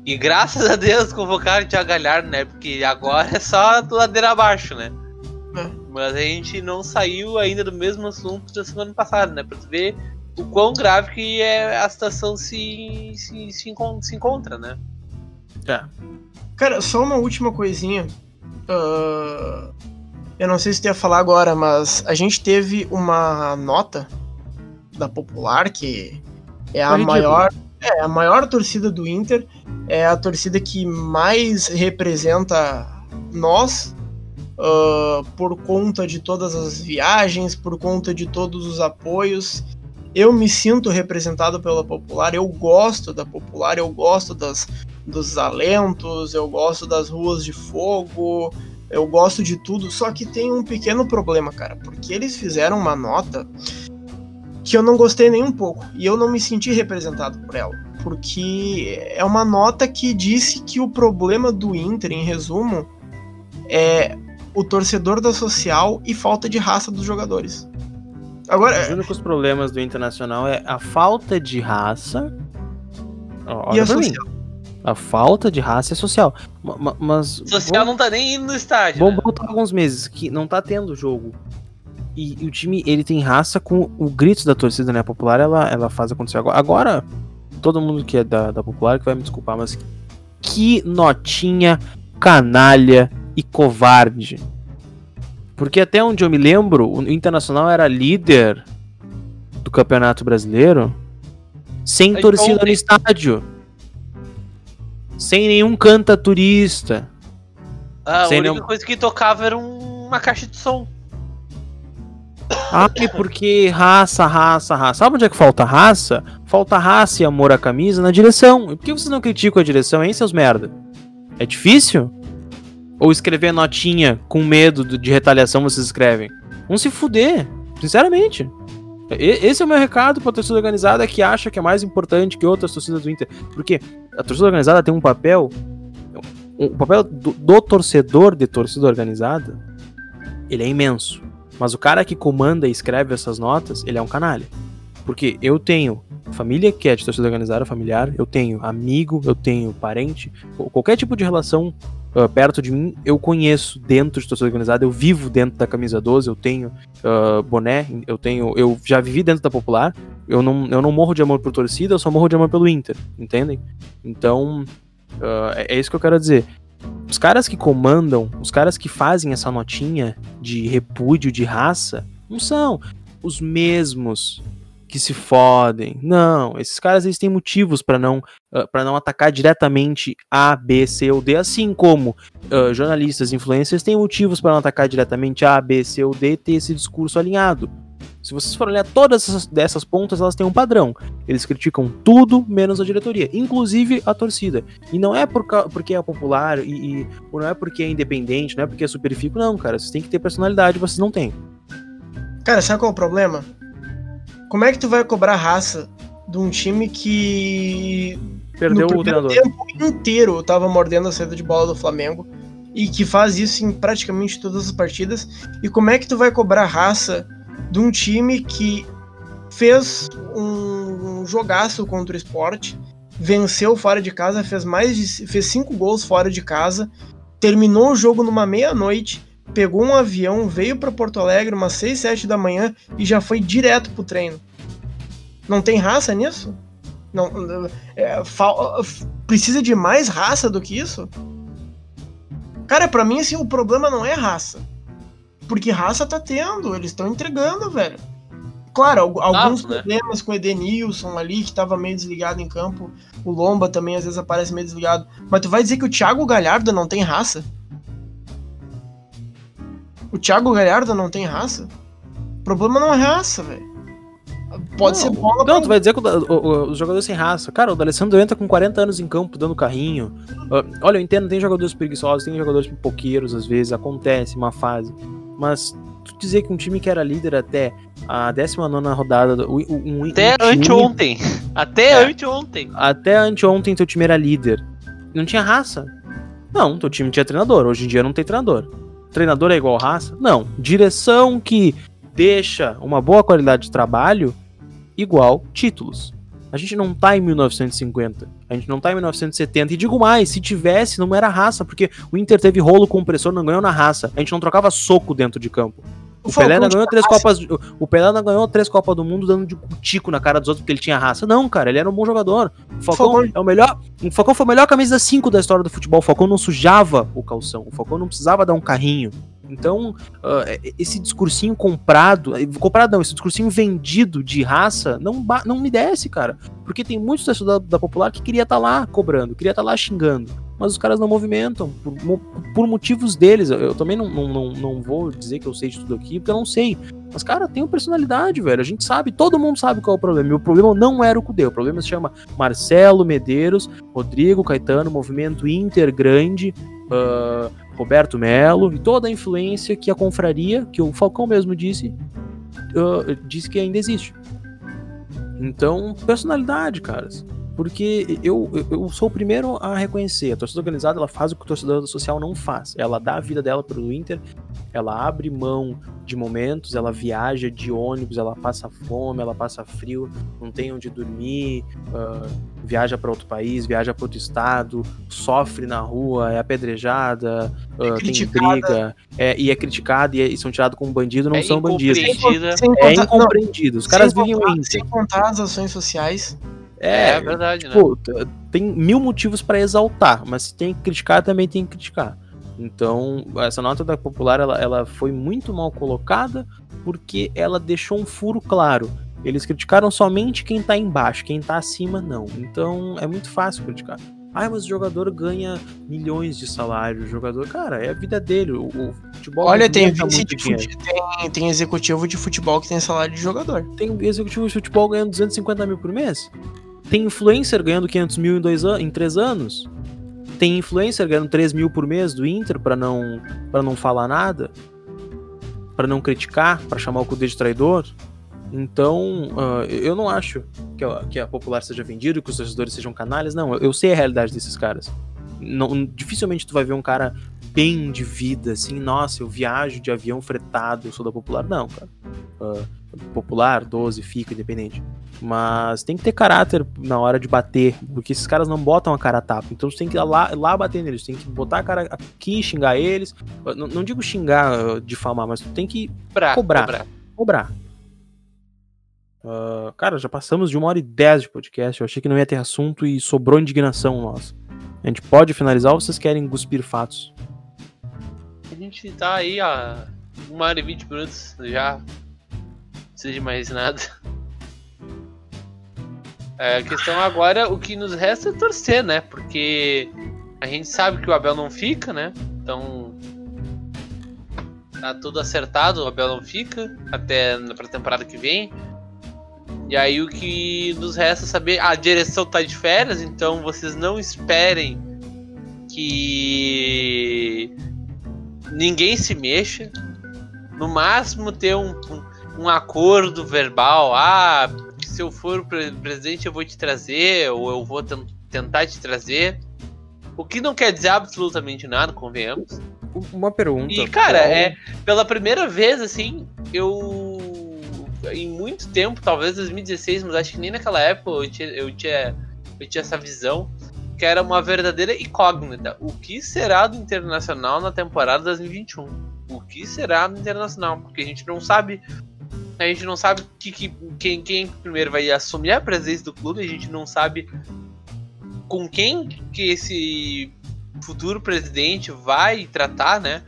B: E graças a Deus convocaram o Thiago Galhardo, né? Porque agora é só ladeira abaixo, né?
C: É.
B: Mas a gente não saiu ainda do mesmo assunto da semana passada, né? Pra tu ver o quão grave que é a situação se, se, se, se encontra, né?
A: É.
C: Cara, só uma última coisinha. Ah, eu não sei se tu ia falar agora, mas a gente teve uma nota da Popular, que é a
A: Foi ridículo.
C: maior. É, a maior torcida do Inter é a torcida que mais representa nós uh, por conta de todas as viagens, por conta de todos os apoios. Eu me sinto representado pela Popular, eu gosto da Popular, eu gosto das, dos alentos, eu gosto das ruas de fogo, eu gosto de tudo, só que tem um pequeno problema, cara, porque eles fizeram uma nota que eu não gostei nem um pouco e eu não me senti representado por ela, porque é uma nota que disse que o problema do Inter, em resumo, é o torcedor da social e falta de raça dos jogadores.
A: Agora, os únicos problemas do Internacional é a falta de raça. Olha e a social. Mim. A falta de raça é social. Mas.
B: Social não tá nem indo no estádio.
A: Vamos né? botar alguns meses que não tá tendo jogo. E, e, o time, ele tem raça com o grito da torcida, né? A popular, ela, ela faz acontecer agora. Agora, todo mundo que é da, da popular que vai me desculpar, mas que notinha canalha e covarde. Porque até onde eu me lembro, o Internacional era líder do Campeonato Brasileiro sem torcida no estádio. Sem nenhum canta turista.
B: Ah, sem a única nenhum... coisa que tocava era uma caixa de som.
A: Ah, porque raça, raça, raça. Sabe onde é que falta raça? Falta raça e amor à camisa na direção. E por que vocês não criticam a direção, hein, seus merda? É difícil? Ou escrever notinha com medo de retaliação vocês escrevem? Vão se fuder, sinceramente. Esse é o meu recado pra torcida organizada que acha que é mais importante que outras torcidas do Inter. Porque a torcida organizada tem um papel. O papel do, do torcedor de torcida organizada ele é imenso. Mas o cara que comanda e escreve essas notas, ele é um canalha. Porque eu tenho família que é de torcida organizada, familiar, eu tenho amigo, eu tenho parente, qualquer tipo de relação uh, perto de mim, eu conheço dentro de torcida organizada, eu vivo dentro da camisa 12, eu tenho uh, boné, eu tenho. Eu já vivi dentro da popular, eu não, eu não morro de amor por torcida, eu só morro de amor pelo Inter, entendem? Então, uh, é, é isso que eu quero dizer. Os caras que comandam, os caras que fazem essa notinha de repúdio de raça, não são os mesmos que se fodem. Não, esses caras eles têm motivos para não uh, para não atacar diretamente A, B, C ou D, assim como uh, jornalistas, influencers têm motivos para não atacar diretamente A, B, C ou D ter esse discurso alinhado. Se vocês forem olhar todas essas, dessas pontas, elas têm um padrão. Eles criticam tudo menos a diretoria, inclusive a torcida. E não é por, porque é popular, e, e, não é porque é independente, não é porque é superfico, não, cara. Vocês têm que ter personalidade, vocês não têm.
C: Cara, sabe qual é o problema? Como é que tu vai cobrar raça de um time que
A: perdeu o treinador?
C: tempo inteiro tava mordendo a saída de bola do Flamengo e que faz isso em praticamente todas as partidas? E como é que tu vai cobrar raça de um time que fez um, um jogaço contra o esporte, venceu fora de casa, fez mais de fez cinco gols fora de casa, terminou o jogo numa meia-noite pegou um avião, veio para Porto Alegre umas 6, 7 da manhã e já foi direto pro treino. Não tem raça nisso? Não, é, precisa de mais raça do que isso? Cara, para mim assim, o problema não é raça. Porque raça tá tendo, eles estão entregando, velho. Claro, alguns né? problemas com o Edenilson ali, que tava meio desligado em campo. O Lomba também às vezes aparece meio desligado. Mas tu vai dizer que o Thiago Galhardo não tem raça? O Thiago Galhardo não tem raça? O problema não é raça, velho. Pode
A: não,
C: ser bola.
A: Não, tu vai dizer que os jogadores sem raça. Cara, o D'Alessandro entra com 40 anos em campo dando carrinho. Uh, olha, eu entendo, tem jogadores preguiçosos, tem jogadores pipoqueiros às vezes, acontece uma fase. Mas tu dizer que um time que era líder até a 19 rodada. Um,
B: um, até um anteontem. Até é, anteontem.
A: Até anteontem teu time era líder. Não tinha raça? Não, teu time tinha treinador. Hoje em dia não tem treinador treinador é igual raça? Não. Direção que deixa uma boa qualidade de trabalho igual títulos. A gente não tá em 1950, a gente não tá em 1970. E digo mais, se tivesse, não era raça, porque o Inter teve rolo compressor, não ganhou na raça. A gente não trocava soco dentro de campo. O, Pelé não ganhou três copas. O Pelé não ganhou três Copas do Mundo dando de tico na cara dos outros porque ele tinha raça. Não, cara, ele era um bom jogador. O Falcão, Falcão... é o melhor. O Falcão foi a melhor camisa 5 da história do futebol. O Falcão não sujava o calção. O Falcão não precisava dar um carrinho. Então, uh, esse discursinho comprado, comprado não, esse discursinho vendido de raça não, não me desce, cara. Porque tem muitos da, da popular que queria estar tá lá cobrando, queria estar tá lá xingando. Mas os caras não movimentam, por, por motivos deles. Eu, também não, não, não, vou dizer que eu sei de tudo aqui, porque eu não sei. Mas, cara, tem personalidade, velho. A gente sabe, todo mundo sabe qual é o problema. E o problema não era o Cudê, o problema se chama Marcelo Medeiros, Rodrigo Caetano, Movimento Inter Grande, uh, Roberto Melo e toda a influência que a confraria, que o Falcão mesmo disse, uh, disse que ainda existe. Então, personalidade, caras. Porque eu, eu sou o primeiro a reconhecer. A torcida organizada ela faz o que o torcedor social não faz. Ela dá a vida dela pro Inter, ela abre mão de momentos, ela viaja de ônibus, ela passa fome, ela passa frio, não tem onde dormir, uh, viaja para outro país, viaja para outro estado, sofre na rua, é apedrejada, uh, é tem briga, é, e é criticada e, é, e são tirados como bandido, não é são bandidos. é incompreendido. Os caras vivem o Inter.
C: Sem contar as ações sociais
B: é, é verdade, né? Pô,
A: tem mil motivos para exaltar, mas se tem que criticar, também tem que criticar. Então, essa nota da Popular, ela, ela foi muito mal colocada porque ela deixou um furo claro. Eles criticaram somente quem tá embaixo, quem tá acima não. Então, é muito fácil criticar. Ah, mas o jogador ganha milhões de salário. O jogador, cara, é a vida dele. O, o
C: futebol. Olha, tem, vice de fute... tem, tem executivo de futebol que tem salário de jogador.
A: Tem executivo de futebol ganhando 250 mil por mês? Tem influencer ganhando 500 mil em, dois an em três anos. Tem influencer ganhando 3 mil por mês do Inter para não, pra não falar nada. para não criticar, para chamar o Cudê de traidor. Então, uh, eu não acho que a, que a popular seja vendida, que os torcedores sejam canalhas. Não, eu, eu sei a realidade desses caras. Não, dificilmente tu vai ver um cara bem de vida, assim, nossa, eu viajo de avião fretado, eu sou da popular. Não, cara. Uh, popular, 12, fica, independente. Mas tem que ter caráter na hora de bater, porque esses caras não botam a cara a tapa. Então você tem que ir lá, lá bater neles, tem que botar a cara aqui, xingar eles. Não, não digo xingar, difamar, mas tu tem que cobrar. Cobrar. cobrar. Uh, cara, já passamos de uma hora e dez de podcast. Eu achei que não ia ter assunto e sobrou indignação nossa. A gente pode finalizar ou vocês querem cuspir fatos?
B: A gente tá aí há uma hora e vinte minutos já precisa de mais nada. É, a questão agora, o que nos resta é torcer, né? Porque a gente sabe que o Abel não fica, né? Então. Tá tudo acertado, o Abel não fica até pra temporada que vem. E aí o que nos resta é saber. A direção tá de férias, então vocês não esperem que ninguém se mexa. No máximo ter um, um um acordo verbal. Ah, se eu for presidente eu vou te trazer, ou eu vou tentar te trazer. O que não quer dizer absolutamente nada, convenhamos.
A: Uma pergunta.
B: E, cara, qual... é pela primeira vez, assim, eu. Em muito tempo, talvez 2016, mas acho que nem naquela época eu tinha, eu tinha, eu tinha essa visão que era uma verdadeira incógnita. O que será do Internacional na temporada 2021? O que será do Internacional? Porque a gente não sabe a gente não sabe que, que, quem, quem primeiro vai assumir a presença do clube, a gente não sabe com quem que esse futuro presidente vai tratar, né?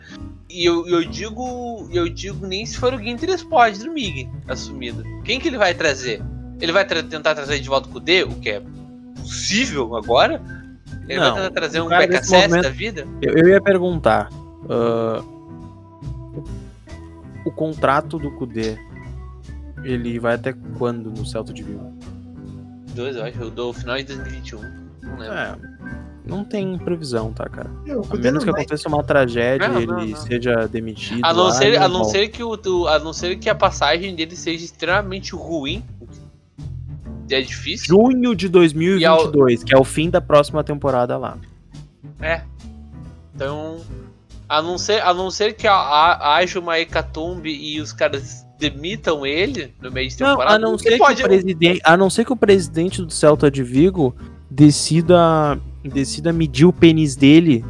B: E eu, eu digo, eu digo nem se for o Guinter pode do Mig assumido. Quem que ele vai trazer? Ele vai tra tentar trazer de volta o D, o que é possível agora? Ele não, vai tentar trazer um BKSS da vida?
A: Eu, eu ia perguntar. Uh, o contrato do Kudê ele vai até quando no Celta de Vigo?
B: Dois, eu acho. Eu dou final de 2021. Não lembro. É,
A: não tem previsão, tá, cara? Eu, a menos que aconteça uma tragédia e ele não. seja demitido.
B: A não, lá, ser, a, não ser que o, a não ser que a passagem dele seja extremamente ruim. É difícil.
A: Junho de 2022, ao... que é o fim da próxima temporada lá.
B: É. Então, a não ser, a não ser que haja uma hecatombe e os caras demitam ele no meio de temporada.
A: Não, a, não ser pode... que o presidente, a não ser que o presidente do Celta de Vigo decida, decida medir o pênis dele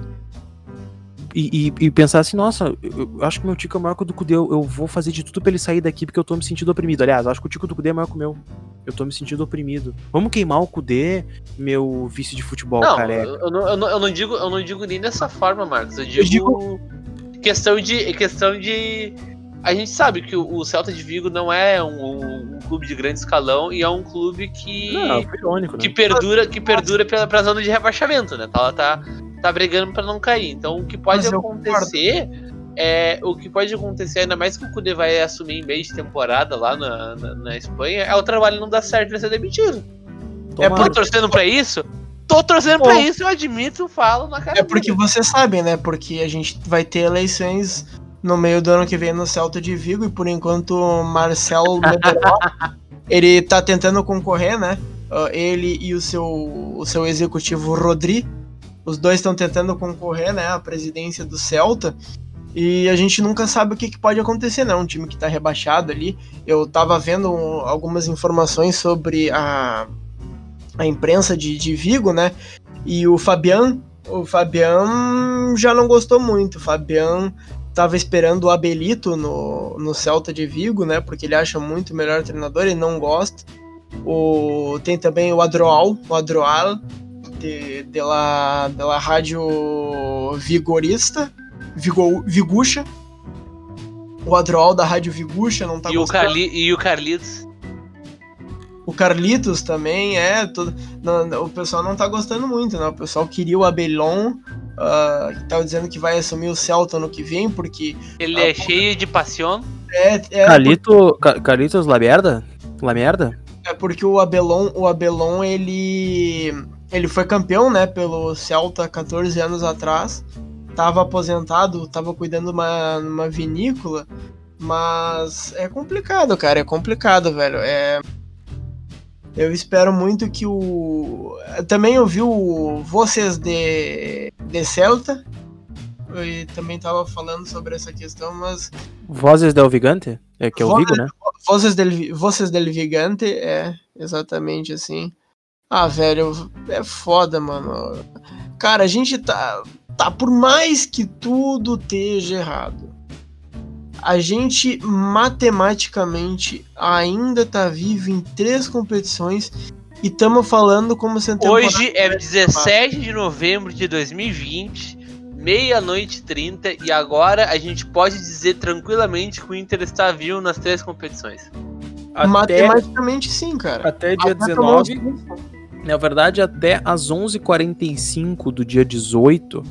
A: e, e, e, pensar assim, nossa, eu, acho que meu tico é maior que o do Cudê, eu, eu, vou fazer de tudo pra ele sair daqui porque eu tô me sentindo oprimido. Aliás, acho que o tico do Cudê é maior que o meu. Eu tô me sentindo oprimido. Vamos queimar o Cudê, meu vice de futebol
B: não,
A: careca.
B: Eu, eu, não, eu, não, eu, não, digo, eu não digo nem dessa forma, Marcos. Eu digo, eu digo questão de. Questão de. A gente sabe que o, Celta de Vigo não é um, um, clube de grande escalão e é um clube que.
A: Não, foi irônico, né?
B: que perdura, que perdura pela, pra zona de rebaixamento, né? Ela tá, tá brigando pra não cair. Então o que pode
C: Mas
B: acontecer é. O que pode acontecer, ainda mais que o Kudê vai assumir em meio de temporada lá na, na, na Espanha, é o trabalho não dar certo e ele ser demitido. É
A: Tomara.
B: por torcendo pra isso? Tô torcendo
C: Pô.
B: pra isso, eu admito, falo na cara.
C: É porque vocês sabem, né? Porque a gente vai ter eleições no meio do ano que vem no Celta de Vigo e por enquanto o Marcelo ele tá tentando concorrer, né? Ah, Ele e o seu, o seu executivo Rodri, os dois estão tentando concorrer, né? À presidência do Celta. E a gente nunca sabe o que, que pode acontecer, né? Um time que tá rebaixado ali. Eu tava vendo algumas informações sobre a, a imprensa de, de Vigo, né? E o Fabian, o Fabian já não gostou muito. O Fabian tava esperando o Abelito no, no Celta de Vigo, né? Porque ele acha muito melhor treinador, ele não gosta. O, tem também o Adroal, o Adroal, de, de, la, de la Rádio Vigorista, Vigo, Vigucha. O Adroal da Rádio Vigucha não tá
B: E o,
C: gostando.
B: Carli e o Carlitos.
C: O Carlitos também é. Não, não, o pessoal não tá gostando muito, né? O pessoal queria o Abelon, ah, que tava dizendo que vai assumir o Celta no que vem, porque
B: Ele é cheio de paixão.
C: é, é,
A: Calito, Ca- Calitos La Merda? La Merda?
C: é porque o Abelon, o Abelon, ele ele foi campeão, né, pelo Celta 14 anos atrás. Tava aposentado, tava cuidando de uma, uma vinícola, mas é complicado, cara, é complicado, velho. É eu espero muito que o. Também ouvi o Vocês de, de Celta. E também tava falando sobre essa questão, mas.
A: Vozes del Vigante? É que é o
C: Vozes-
A: Vigo, né?
C: Vocês del, Vocês del Vigante é exatamente assim. Ah, velho, é foda, mano. Cara, a gente tá. Tá, por mais que tudo esteja errado, a gente matematicamente ainda tá vivo em três competições e estamos falando como se
B: Hoje é 17 de novembro de 2020, meia-noite e 30, e agora a gente pode dizer tranquilamente que o Inter está vivo nas três competições.
A: Até,
C: Matematicamente sim, cara.
A: até dia
C: Até tomar
A: 19.
C: uns-
A: Na verdade, até às 11h45 do dia 18,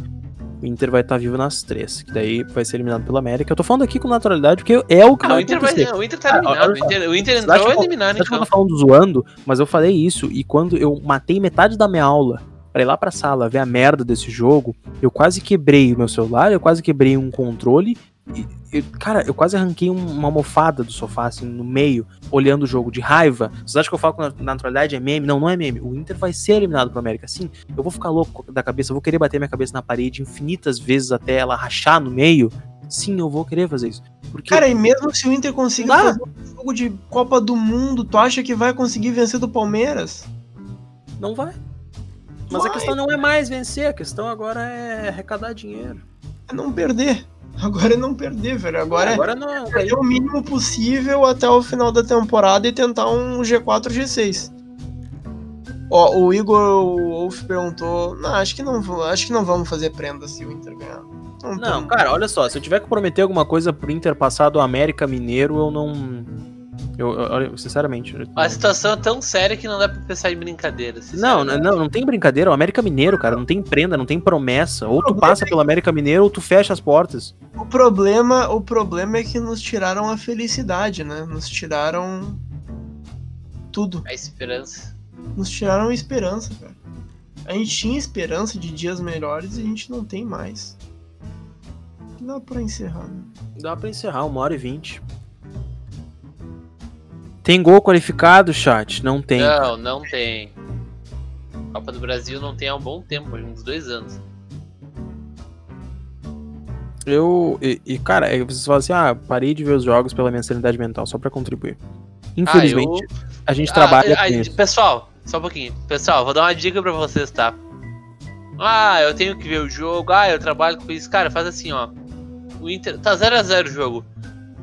A: o Inter vai estar vivo nas três. Que daí vai ser eliminado pela América. Eu tô falando aqui com naturalidade, porque é o que
B: Ah, o
A: vai
B: Inter, vai,
A: acontecer.
B: o Inter tá
A: Ah,
B: eliminado.
A: olha
B: O. Inter, o Inter entrou eliminado,
A: que eu
B: então.
A: tô falando zoando, mas eu falei isso. E quando eu matei metade da minha aula pra ir lá pra sala ver a merda desse jogo, eu quase quebrei o meu celular, eu quase quebrei um controle. Eu- cara, eu quase arranquei um- uma almofada do sofá, assim, no meio, olhando o jogo de raiva. Vocês acham que eu falo com na- naturalidade é meme? Não, não é meme. O Inter vai ser eliminado pro América. Sim, eu vou ficar louco da cabeça, eu vou querer bater minha cabeça na parede infinitas vezes até ela rachar no meio. Sim, eu vou querer fazer isso. Porque
C: Cara, e mesmo se o Inter conseguir
A: Dá.
C: fazer um jogo de Copa do Mundo, tu acha que vai conseguir vencer do Palmeiras?
A: não vai. Mas a
C: Vai.
A: questão não é mais vencer, a questão agora é arrecadar dinheiro.
C: É não perder. Agora é não perder, velho. Agora,
A: agora não,
C: é fazer o mínimo possível até o final da temporada e tentar um G4, G6. Ó, o Igor Wolf perguntou. Não, acho que não, acho que não vamos fazer prenda se o Inter ganhar. Não,
A: Não, cara, olha só, se eu tiver que prometer alguma coisa pro Inter passar do América Mineiro, eu não. Eu, eu- sinceramente. eu-
B: A situação é tão séria que não dá pra pensar em brincadeira.
A: Não, não, não tem brincadeira. O América Mineiro, cara, não tem prenda, não tem promessa. Ou tu passa pelo América Mineiro ou tu fecha as portas.
C: O problema, o problema é que nos tiraram a felicidade, né? Nos tiraram tudo.
B: A esperança.
C: Nos tiraram a esperança, cara. A gente tinha esperança de dias melhores e a gente não tem mais. Dá pra encerrar, né?
A: Dá pra encerrar, uma hora e vinte. Tem gol qualificado, chat? Não tem.
B: Não, não tem. Copa do Brasil não tem há um bom tempo, uns dois anos.
A: Eu. E, e, cara, aí vocês falam assim: ah, parei de ver os jogos pela minha sanidade mental, só pra contribuir. Infelizmente,
B: Ah, eu-
A: a gente
B: Ah,
A: trabalha
B: ah,
A: com isso.
B: Pessoal, só um pouquinho. Pessoal, vou dar uma dica pra vocês, tá? Ah, eu tenho que ver o jogo. Ah, eu trabalho com isso. Cara, faz assim, ó. O Inter. Tá 0x0 o jogo.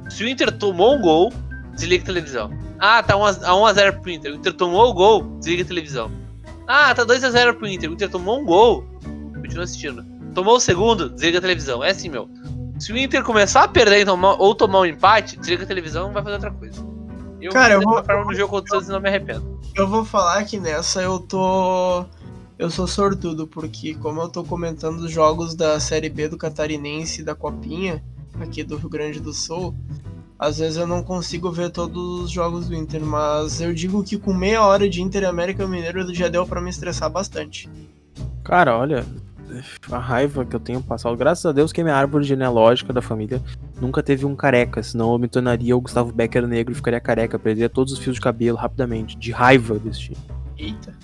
B: Se o Inter tomou um gol, desliga a televisão. Ah, tá 1x0 pro Inter. O Inter tomou o gol, desliga a televisão. Ah, tá 2x0 pro Inter. O Inter tomou um gol, continua assistindo. Tomou o segundo, desliga a televisão. É assim, meu. Se o Inter começar a perder tomar, ou tomar um empate, desliga a televisão e vai fazer outra coisa. Eu
C: Cara, eu
B: vou forma no jogo contra o Santos e não me arrependo.
C: Eu vou falar que nessa eu tô. Eu sou sortudo, porque como eu tô comentando os jogos da Série B do Catarinense e da Copinha, aqui do Rio Grande do Sul, às vezes eu não consigo ver todos os jogos do Inter, mas eu digo que com meia hora de Inter e América Mineiro já deu pra me estressar bastante.
A: Cara, olha, a raiva que eu tenho passado, graças a Deus que a minha árvore genealógica da família nunca teve um careca, senão eu me tornaria o Gustavo Becker negro e ficaria careca, perderia todos os fios de cabelo rapidamente, de raiva desse time.
C: Eita.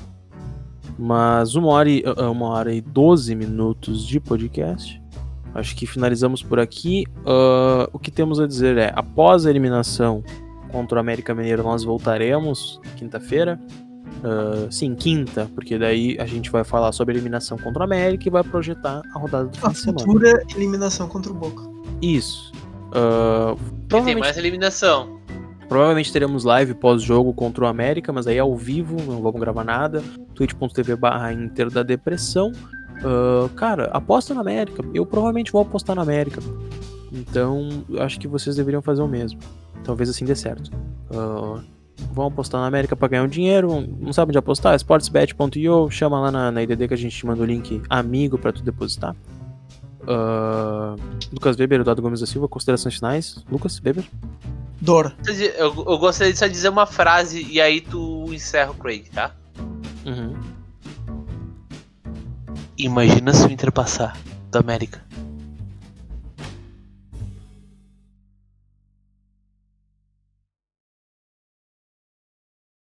A: Mas uma hora e, uma hora e 12 minutos de podcast. Acho que finalizamos por aqui. Ah, o que temos a dizer é: após a eliminação contra o América Mineiro, nós voltaremos quinta-feira. Ah, sim, quinta, porque daí a gente vai falar sobre a eliminação contra o América e vai projetar a rodada do fim
C: A
A: de semana.
C: futura eliminação contra o Boca.
A: Isso. Ah,
B: E tem
A: provavelmente,
B: mais eliminação.
A: provavelmente teremos live pós-jogo contra o América, mas aí ao vivo, não vamos gravar nada. twitch.tv barra Inter da Depressão. Ah, cara, aposta na América. Eu provavelmente vou apostar na América. Então, eu acho que vocês deveriam fazer o mesmo. Talvez assim dê certo. Ah, vão apostar na América pra ganhar um dinheiro. Não sabe onde apostar? Sportsbet.io. Chama lá na, na IDD que a gente te manda o link amigo pra tu depositar. Ah, Lucas Weber, Eduardo Gomes da Silva, considerações finais. Lucas Weber.
C: Dor.
B: Eu, eu gostaria de só dizer uma frase e aí tu encerra o Craig, tá?
A: Uhum.
B: Imagina se o Inter passar do América.